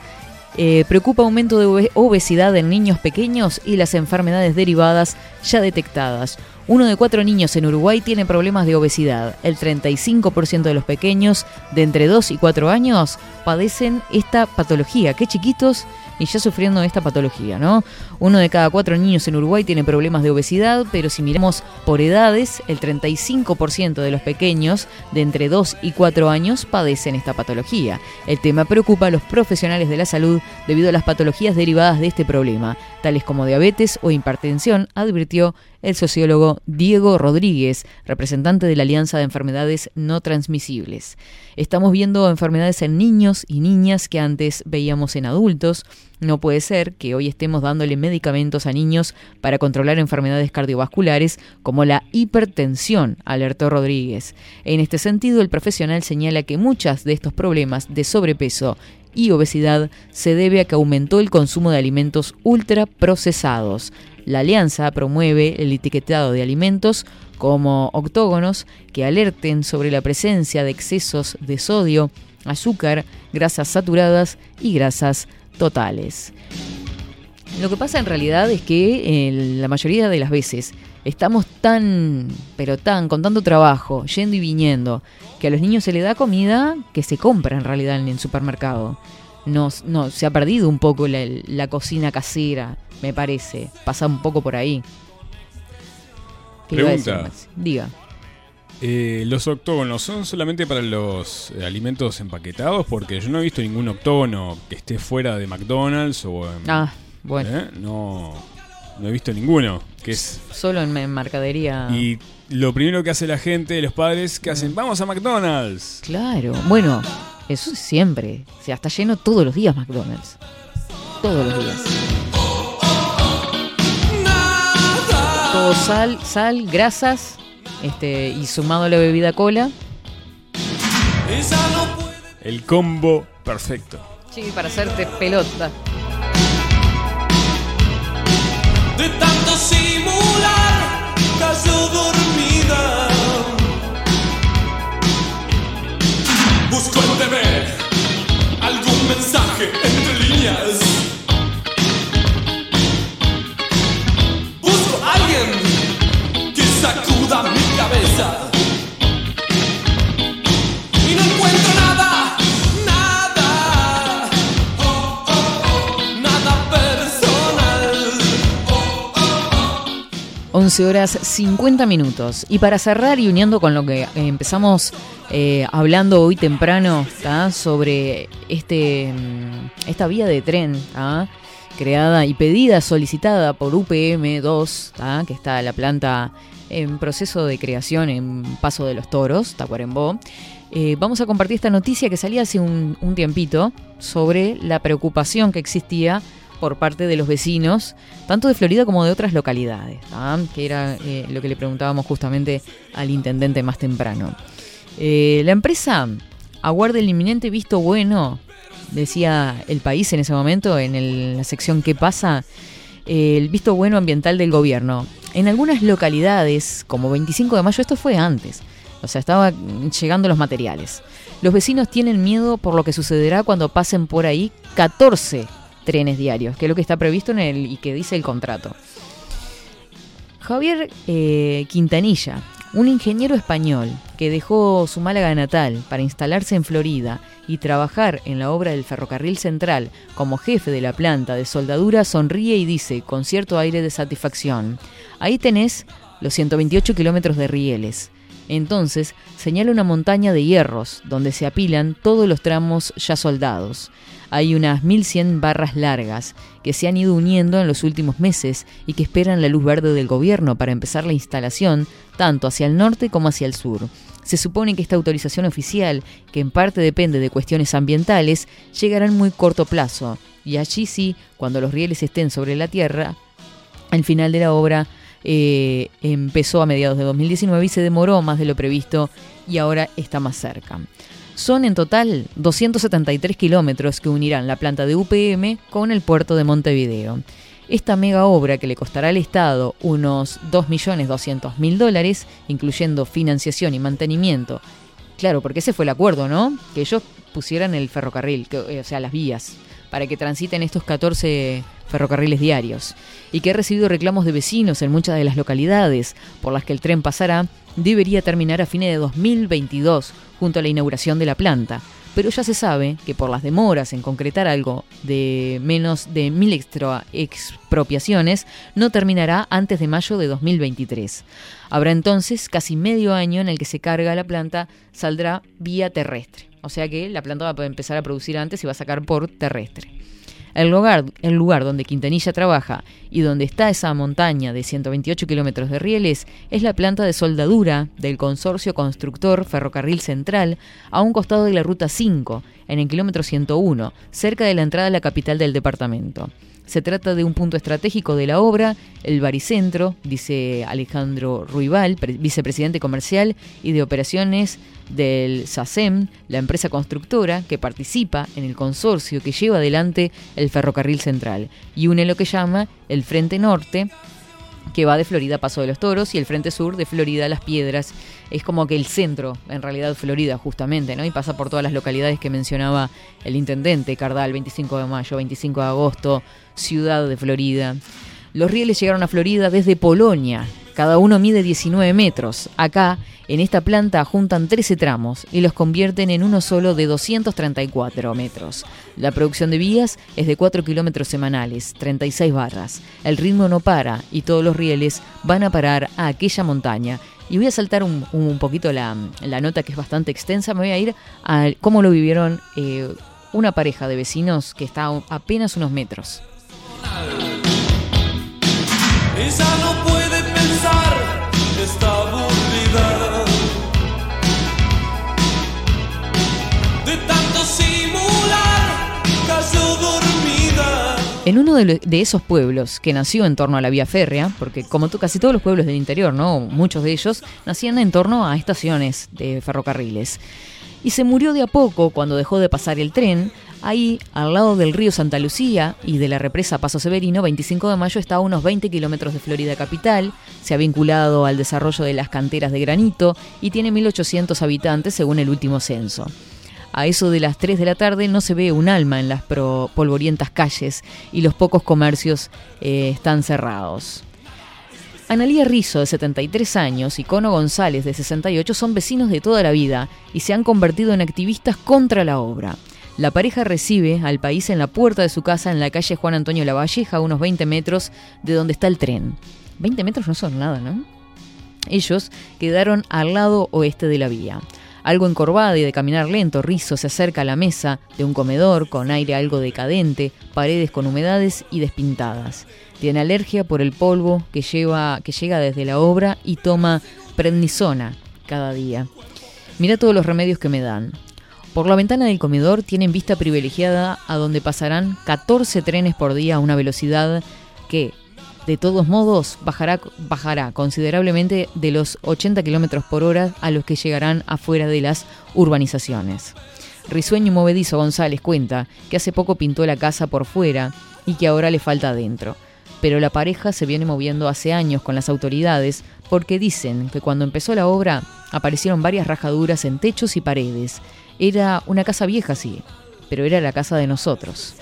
eh, preocupa aumento de obe- obesidad en niños pequeños y las enfermedades derivadas ya detectadas. Uno de cuatro niños en Uruguay tiene problemas de obesidad. El 35% de los pequeños de entre 2 y 4 años padecen esta patología. Qué chiquitos y ya sufriendo esta patología, ¿no? Uno de cada cuatro niños en Uruguay tiene problemas de obesidad, pero si miramos por edades, el 35% de los pequeños de entre 2 y 4 años padecen esta patología. El tema preocupa a los profesionales de la salud debido a las patologías derivadas de este problema, tales como diabetes o hipertensión, advirtió el sociólogo Diego Rodríguez, representante de la Alianza de Enfermedades No Transmisibles. Estamos viendo enfermedades en niños y niñas que antes veíamos en adultos. No puede ser que hoy estemos dándole medicamentos a niños para controlar enfermedades cardiovasculares como la hipertensión, alertó Rodríguez. En este sentido, el profesional señala que muchas de estos problemas de sobrepeso y obesidad se debe a que aumentó el consumo de alimentos ultraprocesados. La alianza promueve el etiquetado de alimentos como octógonos que alerten sobre la presencia de excesos de sodio, azúcar, grasas saturadas y grasas totales. Lo que pasa en realidad es que eh, la mayoría de las veces estamos tan, pero tan, con tanto trabajo, yendo y viniendo, que a los niños se le da comida que se compra en realidad en el supermercado. No, se ha perdido un poco la cocina casera, me parece. Pasa un poco por ahí. ¿Qué iba a decir, Pregunta. Maxi? Diga. Eh, ¿Los octógonos son solamente para los alimentos empaquetados? Porque yo no he visto ningún octógono que esté fuera de McDonald's o en- Ah, bueno. ¿Eh? No, no he visto ninguno. Que es Solo en, mercadería. y lo primero que hace la gente, los padres, que Mm. hacen, vamos a McDonald's. Claro, bueno, eso es siempre. O sea, está lleno todos los días McDonald's. Todos los días. Todo sal, sal, grasas, este, y sumado a la bebida cola. El combo perfecto. Sí, para hacerte pelota. De tanto simular, cayó dormida. 11 horas 50 minutos. Y para cerrar y uniendo con lo que eh, empezamos eh, hablando hoy temprano sobre este, mm, esta vía de tren creada y pedida, solicitada por UPM2, ¿tá? que está la planta en proceso de creación en Paso de los Toros, Tacuarembó. Eh, vamos a compartir esta noticia que salía hace un, un tiempito sobre la preocupación que existía por parte de los vecinos, tanto de Florida como de otras localidades, que era eh, lo que le preguntábamos justamente al intendente más temprano. Eh, la empresa aguarda el inminente visto bueno, decía el país en ese momento, en la sección ¿Qué pasa? Eh, el visto bueno ambiental del gobierno. En algunas localidades, como 25 de mayo, esto fue antes, o sea, estaba llegando los materiales. Los vecinos tienen miedo por lo que sucederá cuando pasen por ahí 14 trenes diarios, que es lo que está previsto en el y que dice el contrato. Javier eh, Quintanilla, un ingeniero español que dejó su Málaga natal para instalarse en Florida y trabajar en la obra del ferrocarril central como jefe de la planta de soldadura, sonríe y dice con cierto aire de satisfacción, ahí tenés los 128 kilómetros de rieles. Entonces señala una montaña de hierros donde se apilan todos los tramos ya soldados. Hay unas 1100 barras largas que se han ido uniendo en los últimos meses y que esperan la luz verde del gobierno para empezar la instalación tanto hacia el norte como hacia el sur. Se supone que esta autorización oficial, que en parte depende de cuestiones ambientales, llegará en muy corto plazo. Y allí sí, cuando los rieles estén sobre la tierra, al final de la obra eh, empezó a mediados de 2019 y se demoró más de lo previsto y ahora está más cerca. Son en total 273 kilómetros que unirán la planta de UPM con el puerto de Montevideo. Esta mega obra que le costará al Estado unos 2.200.000 dólares, incluyendo financiación y mantenimiento. Claro, porque ese fue el acuerdo, ¿no? Que ellos pusieran el ferrocarril, que- eh, o sea, las vías, para que transiten estos 14 ferrocarriles diarios. Y que ha recibido reclamos de vecinos en muchas de las localidades por las que el tren pasará, debería terminar a fines de 2022, junto a la inauguración de la planta. Pero ya se sabe que por las demoras en concretar algo de menos de mil extra expropiaciones, no terminará antes de mayo de 2023. Habrá entonces casi medio año en el que se carga la planta, saldrá vía terrestre. O sea que la planta va a empezar a producir antes y va a sacar por terrestre. El lugar, el lugar donde Quintanilla trabaja y donde está esa montaña de 128 kilómetros de rieles es la planta de soldadura del consorcio constructor Ferrocarril Central a un costado de la Ruta 5, en el kilómetro 101, cerca de la entrada a la capital del departamento. Se trata de un punto estratégico de la obra, el baricentro, dice Alejandro Ruibal, pre- vicepresidente comercial y de operaciones del SACEM, la empresa constructora que participa en el consorcio que lleva adelante el ferrocarril central. Y une lo que llama el Frente Norte, que va de Florida a Paso de los Toros y el Frente Sur de Florida a Las Piedras. Es como que el centro, en realidad Florida justamente, ¿no? Y pasa por todas las localidades que mencionaba el intendente, Cardal, 25 de mayo, 25 de agosto, Ciudad de Florida. Los rieles llegaron a Florida desde Polonia. Cada uno mide 19 metros. Acá, en esta planta, juntan 13 tramos y los convierten en uno solo de 234 metros. La producción de vías es de 4 kilómetros semanales, 36 barras. El ritmo no para y todos los rieles van a parar a aquella montaña. Y voy a saltar un, un poquito la, la nota que es bastante extensa. Me voy a ir a cómo lo vivieron eh, una pareja de vecinos que está a apenas unos metros. En uno de, esos pueblos que nació en torno a la vía férrea, porque como casi todos los pueblos del interior, ¿no? Muchos de ellos nacían en torno a estaciones de ferrocarriles. Y se murió de a poco cuando dejó de pasar el tren. Ahí, al lado del río Santa Lucía y de la represa Paso Severino, 25 de mayo está a unos 20 kilómetros de Florida Capital. Se ha vinculado al desarrollo de las canteras de granito y tiene 1.800 habitantes según el último censo. A eso de las 3 de la tarde no se ve un alma en las polvorientas calles y los pocos comercios eh, están cerrados. Analía Rizzo, de 73 años, y Cono González, de 68, son vecinos de toda la vida y se han convertido en activistas contra la obra. La pareja recibe al país en la puerta de su casa en la calle Juan Antonio Lavalleja, a unos 20 metros de donde está el tren. 20 metros no son nada, ¿no? Ellos quedaron al lado oeste de la vía. Algo encorvada y de caminar lento, Rizzo se acerca a la mesa de un comedor con aire algo decadente, paredes con humedades y despintadas. Tiene alergia por el polvo que, lleva, que llega desde la obra y toma prednisona cada día. Mira todos los remedios que me dan. Por la ventana del comedor tienen vista privilegiada a donde pasarán 14 trenes por día a una velocidad que, de todos modos, bajará, considerablemente de los 80 kilómetros por hora a los que llegarán afuera de las urbanizaciones. Risueño y movedizo González cuenta que hace poco pintó la casa por fuera y que ahora le falta adentro. Pero la pareja se viene moviendo hace años con las autoridades porque dicen que cuando empezó la obra aparecieron varias rajaduras en techos y paredes. Era una casa vieja, sí, pero era la casa de nosotros.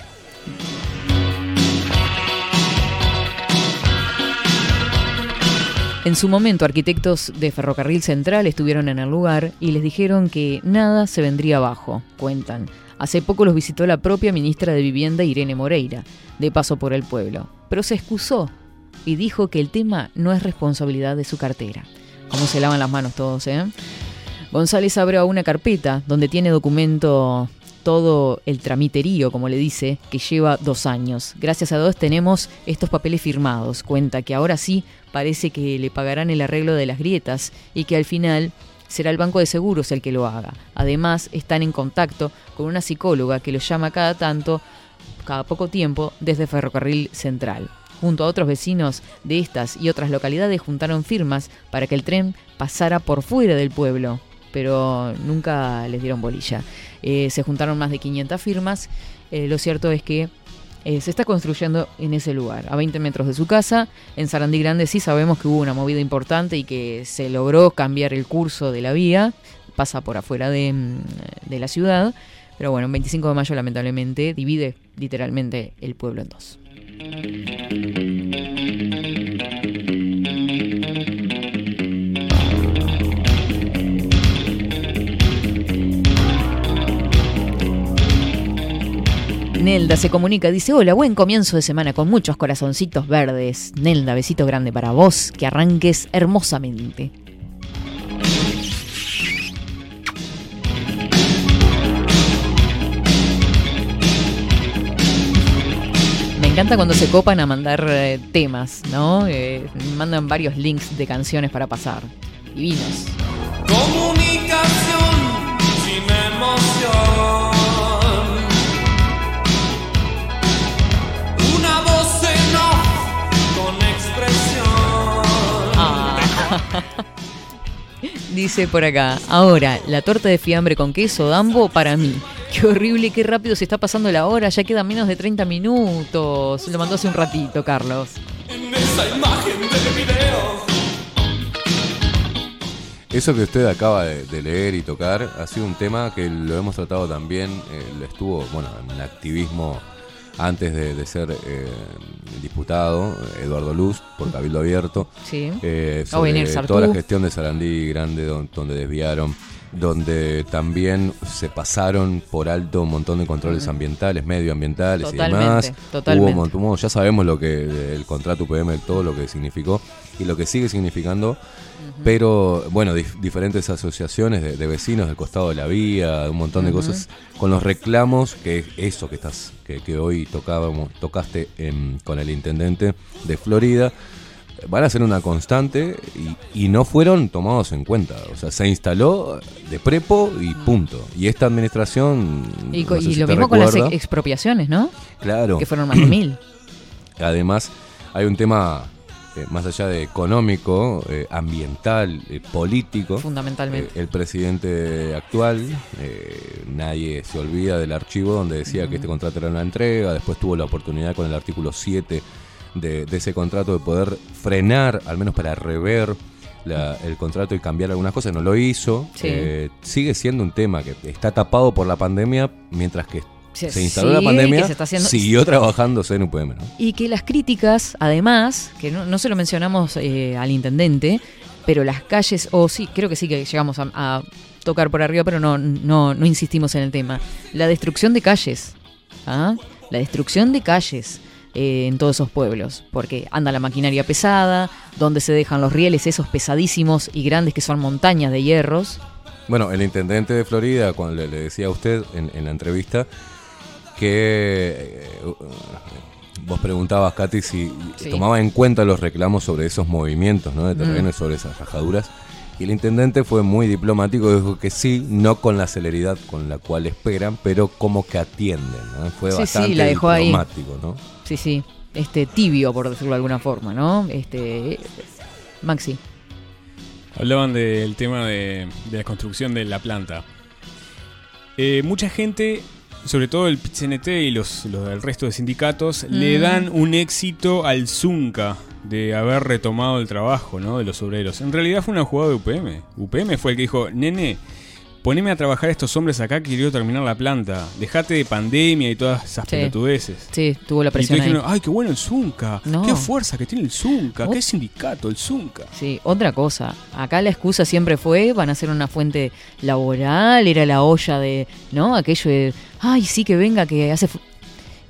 En su momento, arquitectos de Ferrocarril Central estuvieron en el lugar y les dijeron que nada se vendría abajo, cuentan. Hace poco los visitó la propia ministra de Vivienda, Irene Moreira, de paso por el pueblo, pero se excusó y dijo que el tema no es responsabilidad de su cartera. ¿Cómo se lavan las manos todos, eh? González abre una carpeta donde tiene documento todo el tramiterío, como le dice, que lleva dos años. Gracias a Dios tenemos estos papeles firmados. Cuenta que ahora sí parece que le pagarán el arreglo de las grietas y que al final será el Banco de Seguros el que lo haga. Además, están en contacto con una psicóloga que lo llama cada tanto, cada poco tiempo, desde Ferrocarril Central. Junto a otros vecinos de estas y otras localidades juntaron firmas para que el tren pasara por fuera del pueblo, pero nunca les dieron bolilla. Eh, se juntaron más de 500 firmas. Eh, lo cierto es que eh, se está construyendo en ese lugar, a 20 metros de su casa. En Sarandí Grande sí sabemos que hubo una movida importante y que se logró cambiar el curso de la vía. Pasa por afuera de, mm, de la ciudad. Pero bueno, el 25 de mayo lamentablemente divide literalmente el pueblo en dos. Nelda se comunica, dice, hola, buen comienzo de semana con muchos corazoncitos verdes. Nelda, besito grande para vos, que arranques hermosamente. Me encanta cuando se copan a mandar eh, temas, ¿no? Eh, mandan varios links de canciones para pasar. Divinos. Comunicación sin emoción. Dice por acá, ahora, la torta de fiambre con queso Dambo para mí. Qué horrible, qué rápido se está pasando la hora, ya quedan menos de 30 minutos. Lo mandó hace un ratito, Carlos. Eso que usted acaba de, leer y tocar ha sido un tema que lo hemos tratado también, eh, estuvo, bueno, en activismo antes de, de ser eh, diputado, Eduardo Luz, por Cabildo Abierto. Sí. Eh, sobre toda la gestión de Sarandí Grande, don- donde desviaron, donde también se pasaron por alto un montón de controles ambientales, medioambientales Totalmente, y demás. totalmente. Hubo un montón- ya sabemos lo que el contrato UPM, todo lo que significó y lo que sigue significando. Pero bueno, dif- diferentes asociaciones de, de vecinos del costado de la vía, un montón de cosas con los reclamos que es eso que estás que, que hoy tocábamos tocaste en- con el intendente de Florida van a ser una constante y, y no fueron tomados en cuenta. O sea, se instaló de prepo y punto. Y esta administración... Y, co- no sé y si lo mismo con las expropiaciones, ¿no? Claro. Que fueron más de mil. Además, hay un tema eh, más allá de económico, eh, ambiental, eh, político. Fundamentalmente. Eh, el presidente actual, nadie se olvida del archivo donde decía que este contrato era una entrega, después tuvo la oportunidad con el artículo 7 de, de ese contrato de poder frenar, al menos para rever la- el contrato y cambiar algunas cosas, no lo hizo. Sí. Sigue siendo un tema que está tapado por la pandemia, mientras que Se- se instaló la pandemia, que se está haciendo- siguió trabajándose en UPM. ¿no? Y que las críticas, además, que no, no se lo mencionamos eh, al intendente, pero las calles, o sí, creo que sí que llegamos a, a tocar por arriba, pero no, no, no insistimos en el tema. La destrucción de calles. ¿ah? La destrucción de calles eh, en todos esos pueblos. Porque anda la maquinaria pesada, donde se dejan los rieles esos pesadísimos y grandes que son montañas de hierros. Bueno, el intendente de Florida, cuando le, le decía a usted en, en la entrevista que eh, uh, vos preguntabas, Katy, si Sí. tomaba en cuenta los reclamos sobre esos movimientos ¿no? de terreno Mm. y sobre esas rajaduras. Y el intendente fue muy diplomático, dijo que sí, no con la celeridad con la cual esperan, pero como que atienden. ¿no? Fue Sí, sí, bastante la dejó ahí. diplomático, ¿no? Sí, sí. Este tibio, por decirlo de alguna forma, ¿no? Este. Maxi. Hablaban del tema de, de la construcción de la planta. Eh, mucha gente, sobre todo el PCNT y los, los del resto de sindicatos, le Mm. dan un éxito al Zunca de haber retomado el trabajo ¿no? de los obreros. En realidad fue una jugada de UPM. UPM fue el que dijo, nene, poneme a trabajar a estos hombres acá que quiero terminar la planta. Dejate de pandemia y todas esas Sí. pelotudeces. Sí, tuvo la Y presión ahí. dijeron, ay, qué bueno el Zunca. No. Qué fuerza que tiene el Zunca. Qué sindicato el Zunca. Sí, otra cosa. Acá la excusa siempre fue, van a ser una fuente laboral, era la olla de, ¿no? Aquello de, ay, sí que venga, que hace... fu-".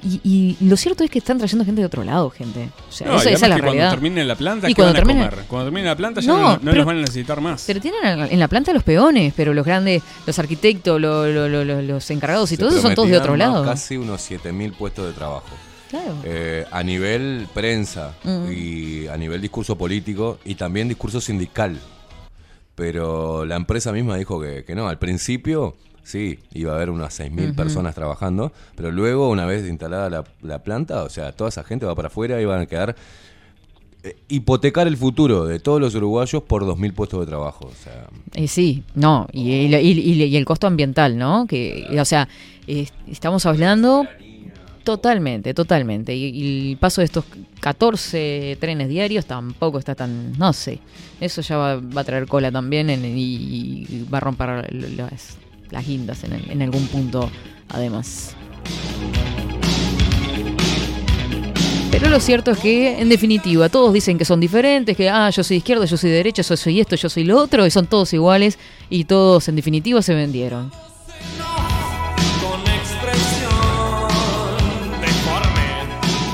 Y, y lo cierto es que están trayendo gente de otro lado, gente. O sea, No, esa, y esa es la realidad. Cuando termine la planta, Y ¿qué van cuando a termine- comer? Cuando termine la planta ya No, no, no pero- los van a necesitar más. Pero tienen en la planta los peones, pero los grandes, los arquitectos, lo- lo- lo- lo- los encargados y Se todo eso son todos de otro lado. Casi unos 7.000 puestos de trabajo. Claro. Eh, a nivel prensa Mm. y a nivel discurso político y también discurso sindical. Pero la empresa misma dijo que, que no. Al principio, sí, iba a haber unas 6.000 Ujú. personas trabajando, pero luego, una vez instalada la, la planta, o sea, toda esa gente va para afuera y van a quedar. eh, hipotecar el futuro de todos los uruguayos por 2.000 puestos de trabajo. O sea, Eh, sí, no, y, y- y- y el costo ambiental, ¿no? Que, o sea, eh, estamos hablando totalmente, totalmente. Y, y el paso de estos 14 trenes diarios tampoco está tan, no sé, eso ya va, va a traer cola también en- y, y va a romper las, las guindas en, el- en algún punto, además. Pero lo cierto es que, en definitiva, todos dicen que son diferentes, que, ah, yo soy izquierda, yo soy derecha, yo soy esto, yo soy lo otro, y son todos iguales, y todos, en definitiva, se vendieron.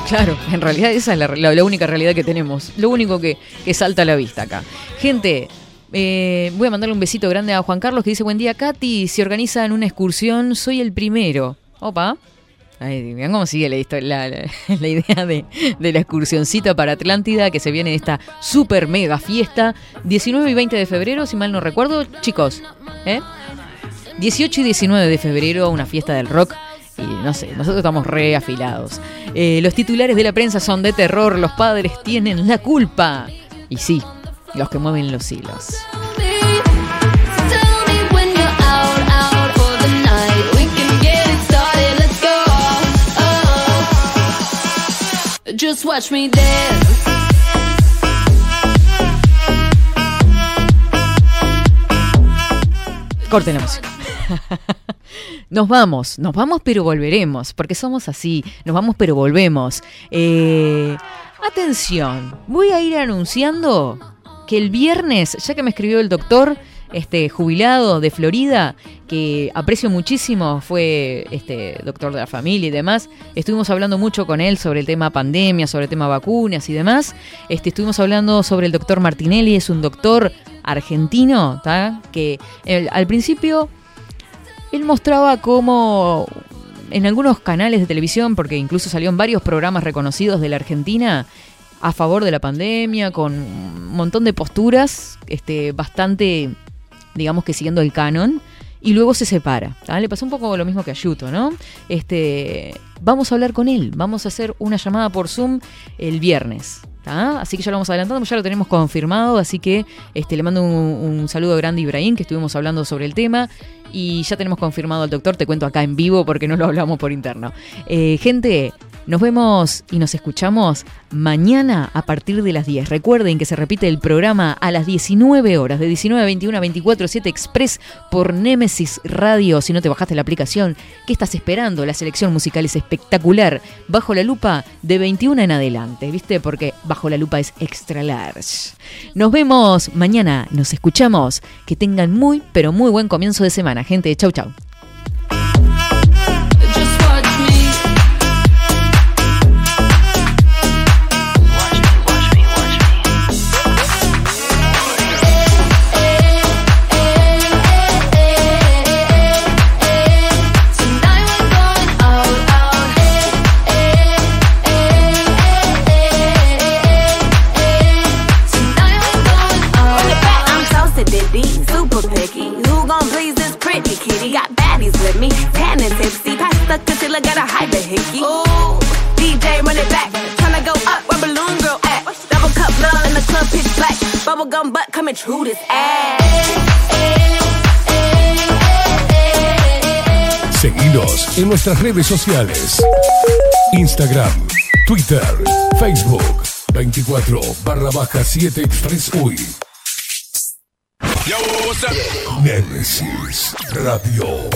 Claro, en realidad esa es la, la- la única realidad que tenemos, lo único que, que salta a la vista acá. Gente, eh, voy a mandarle un besito grande a Juan Carlos que dice, buen día Katy, si organizan una excursión, soy el primero. Opa. Ay, vean cómo sigue la, la, la- idea de, la excursioncita para Atlántida, que se viene esta super mega fiesta, 19 y 20 de febrero, si mal no recuerdo, chicos, ¿eh? 18 y 19 de febrero, una fiesta del rock. Y no sé, nosotros estamos re afilados. Eh, los titulares de la prensa son de terror, los padres tienen la culpa. Y sí, los que mueven los hilos. Just watch me dance. Corten la música. Nos vamos, nos vamos pero volveremos, porque somos así, nos vamos pero volvemos. Eh, atención, voy a ir anunciando que el viernes, ya que me escribió el doctor, este jubilado de Florida, que aprecio muchísimo, fue este doctor de la familia y demás. Estuvimos hablando mucho con él sobre el tema pandemia, sobre el tema vacunas y demás. Este, estuvimos hablando sobre el doctor Martinelli, es un doctor argentino, que al principio él mostraba cómo en algunos canales de televisión, porque incluso salió en varios programas reconocidos de la Argentina, a favor de la pandemia, con un montón de posturas, este, bastante, digamos que siguiendo el canon. Y luego se separa. ¿tá? Le pasó un poco lo mismo que a Yuto, ¿no? Este, vamos a hablar con él. Vamos a hacer una llamada por Zoom el viernes. Así que ya lo vamos adelantando, ya lo tenemos confirmado. Así que este, le mando un, un saludo grande a Ibrahim, que estuvimos hablando sobre el tema. Y ya tenemos confirmado al doctor, te cuento acá en vivo porque no lo hablamos por interno. Eh, gente, nos vemos y nos escuchamos mañana a partir de las 10. Recuerden que se repite el programa a las 19 horas, de 19 a 21 a 24, 7 Express por Nemesis Radio. Si no te bajaste la aplicación, ¿qué estás esperando? La selección musical es espectacular. Bajo la lupa de 21 en adelante, ¿viste? Porque bajo la lupa es extra large. Nos vemos mañana, nos escuchamos. Que tengan muy, pero muy buen comienzo de semana, gente. Chau, chau. Pass the concealer, got a hyper hickey. Ooh, DJ run it back, tryna go up where balloon girl at. Double cup love in the club, pitch black. Bubblegum butt coming true this ass. Seguinos en nuestras redes sociales. Instagram, Twitter, Facebook, 24 barra baja 7 Express UI. Yo, what's up? Nemesis Radio.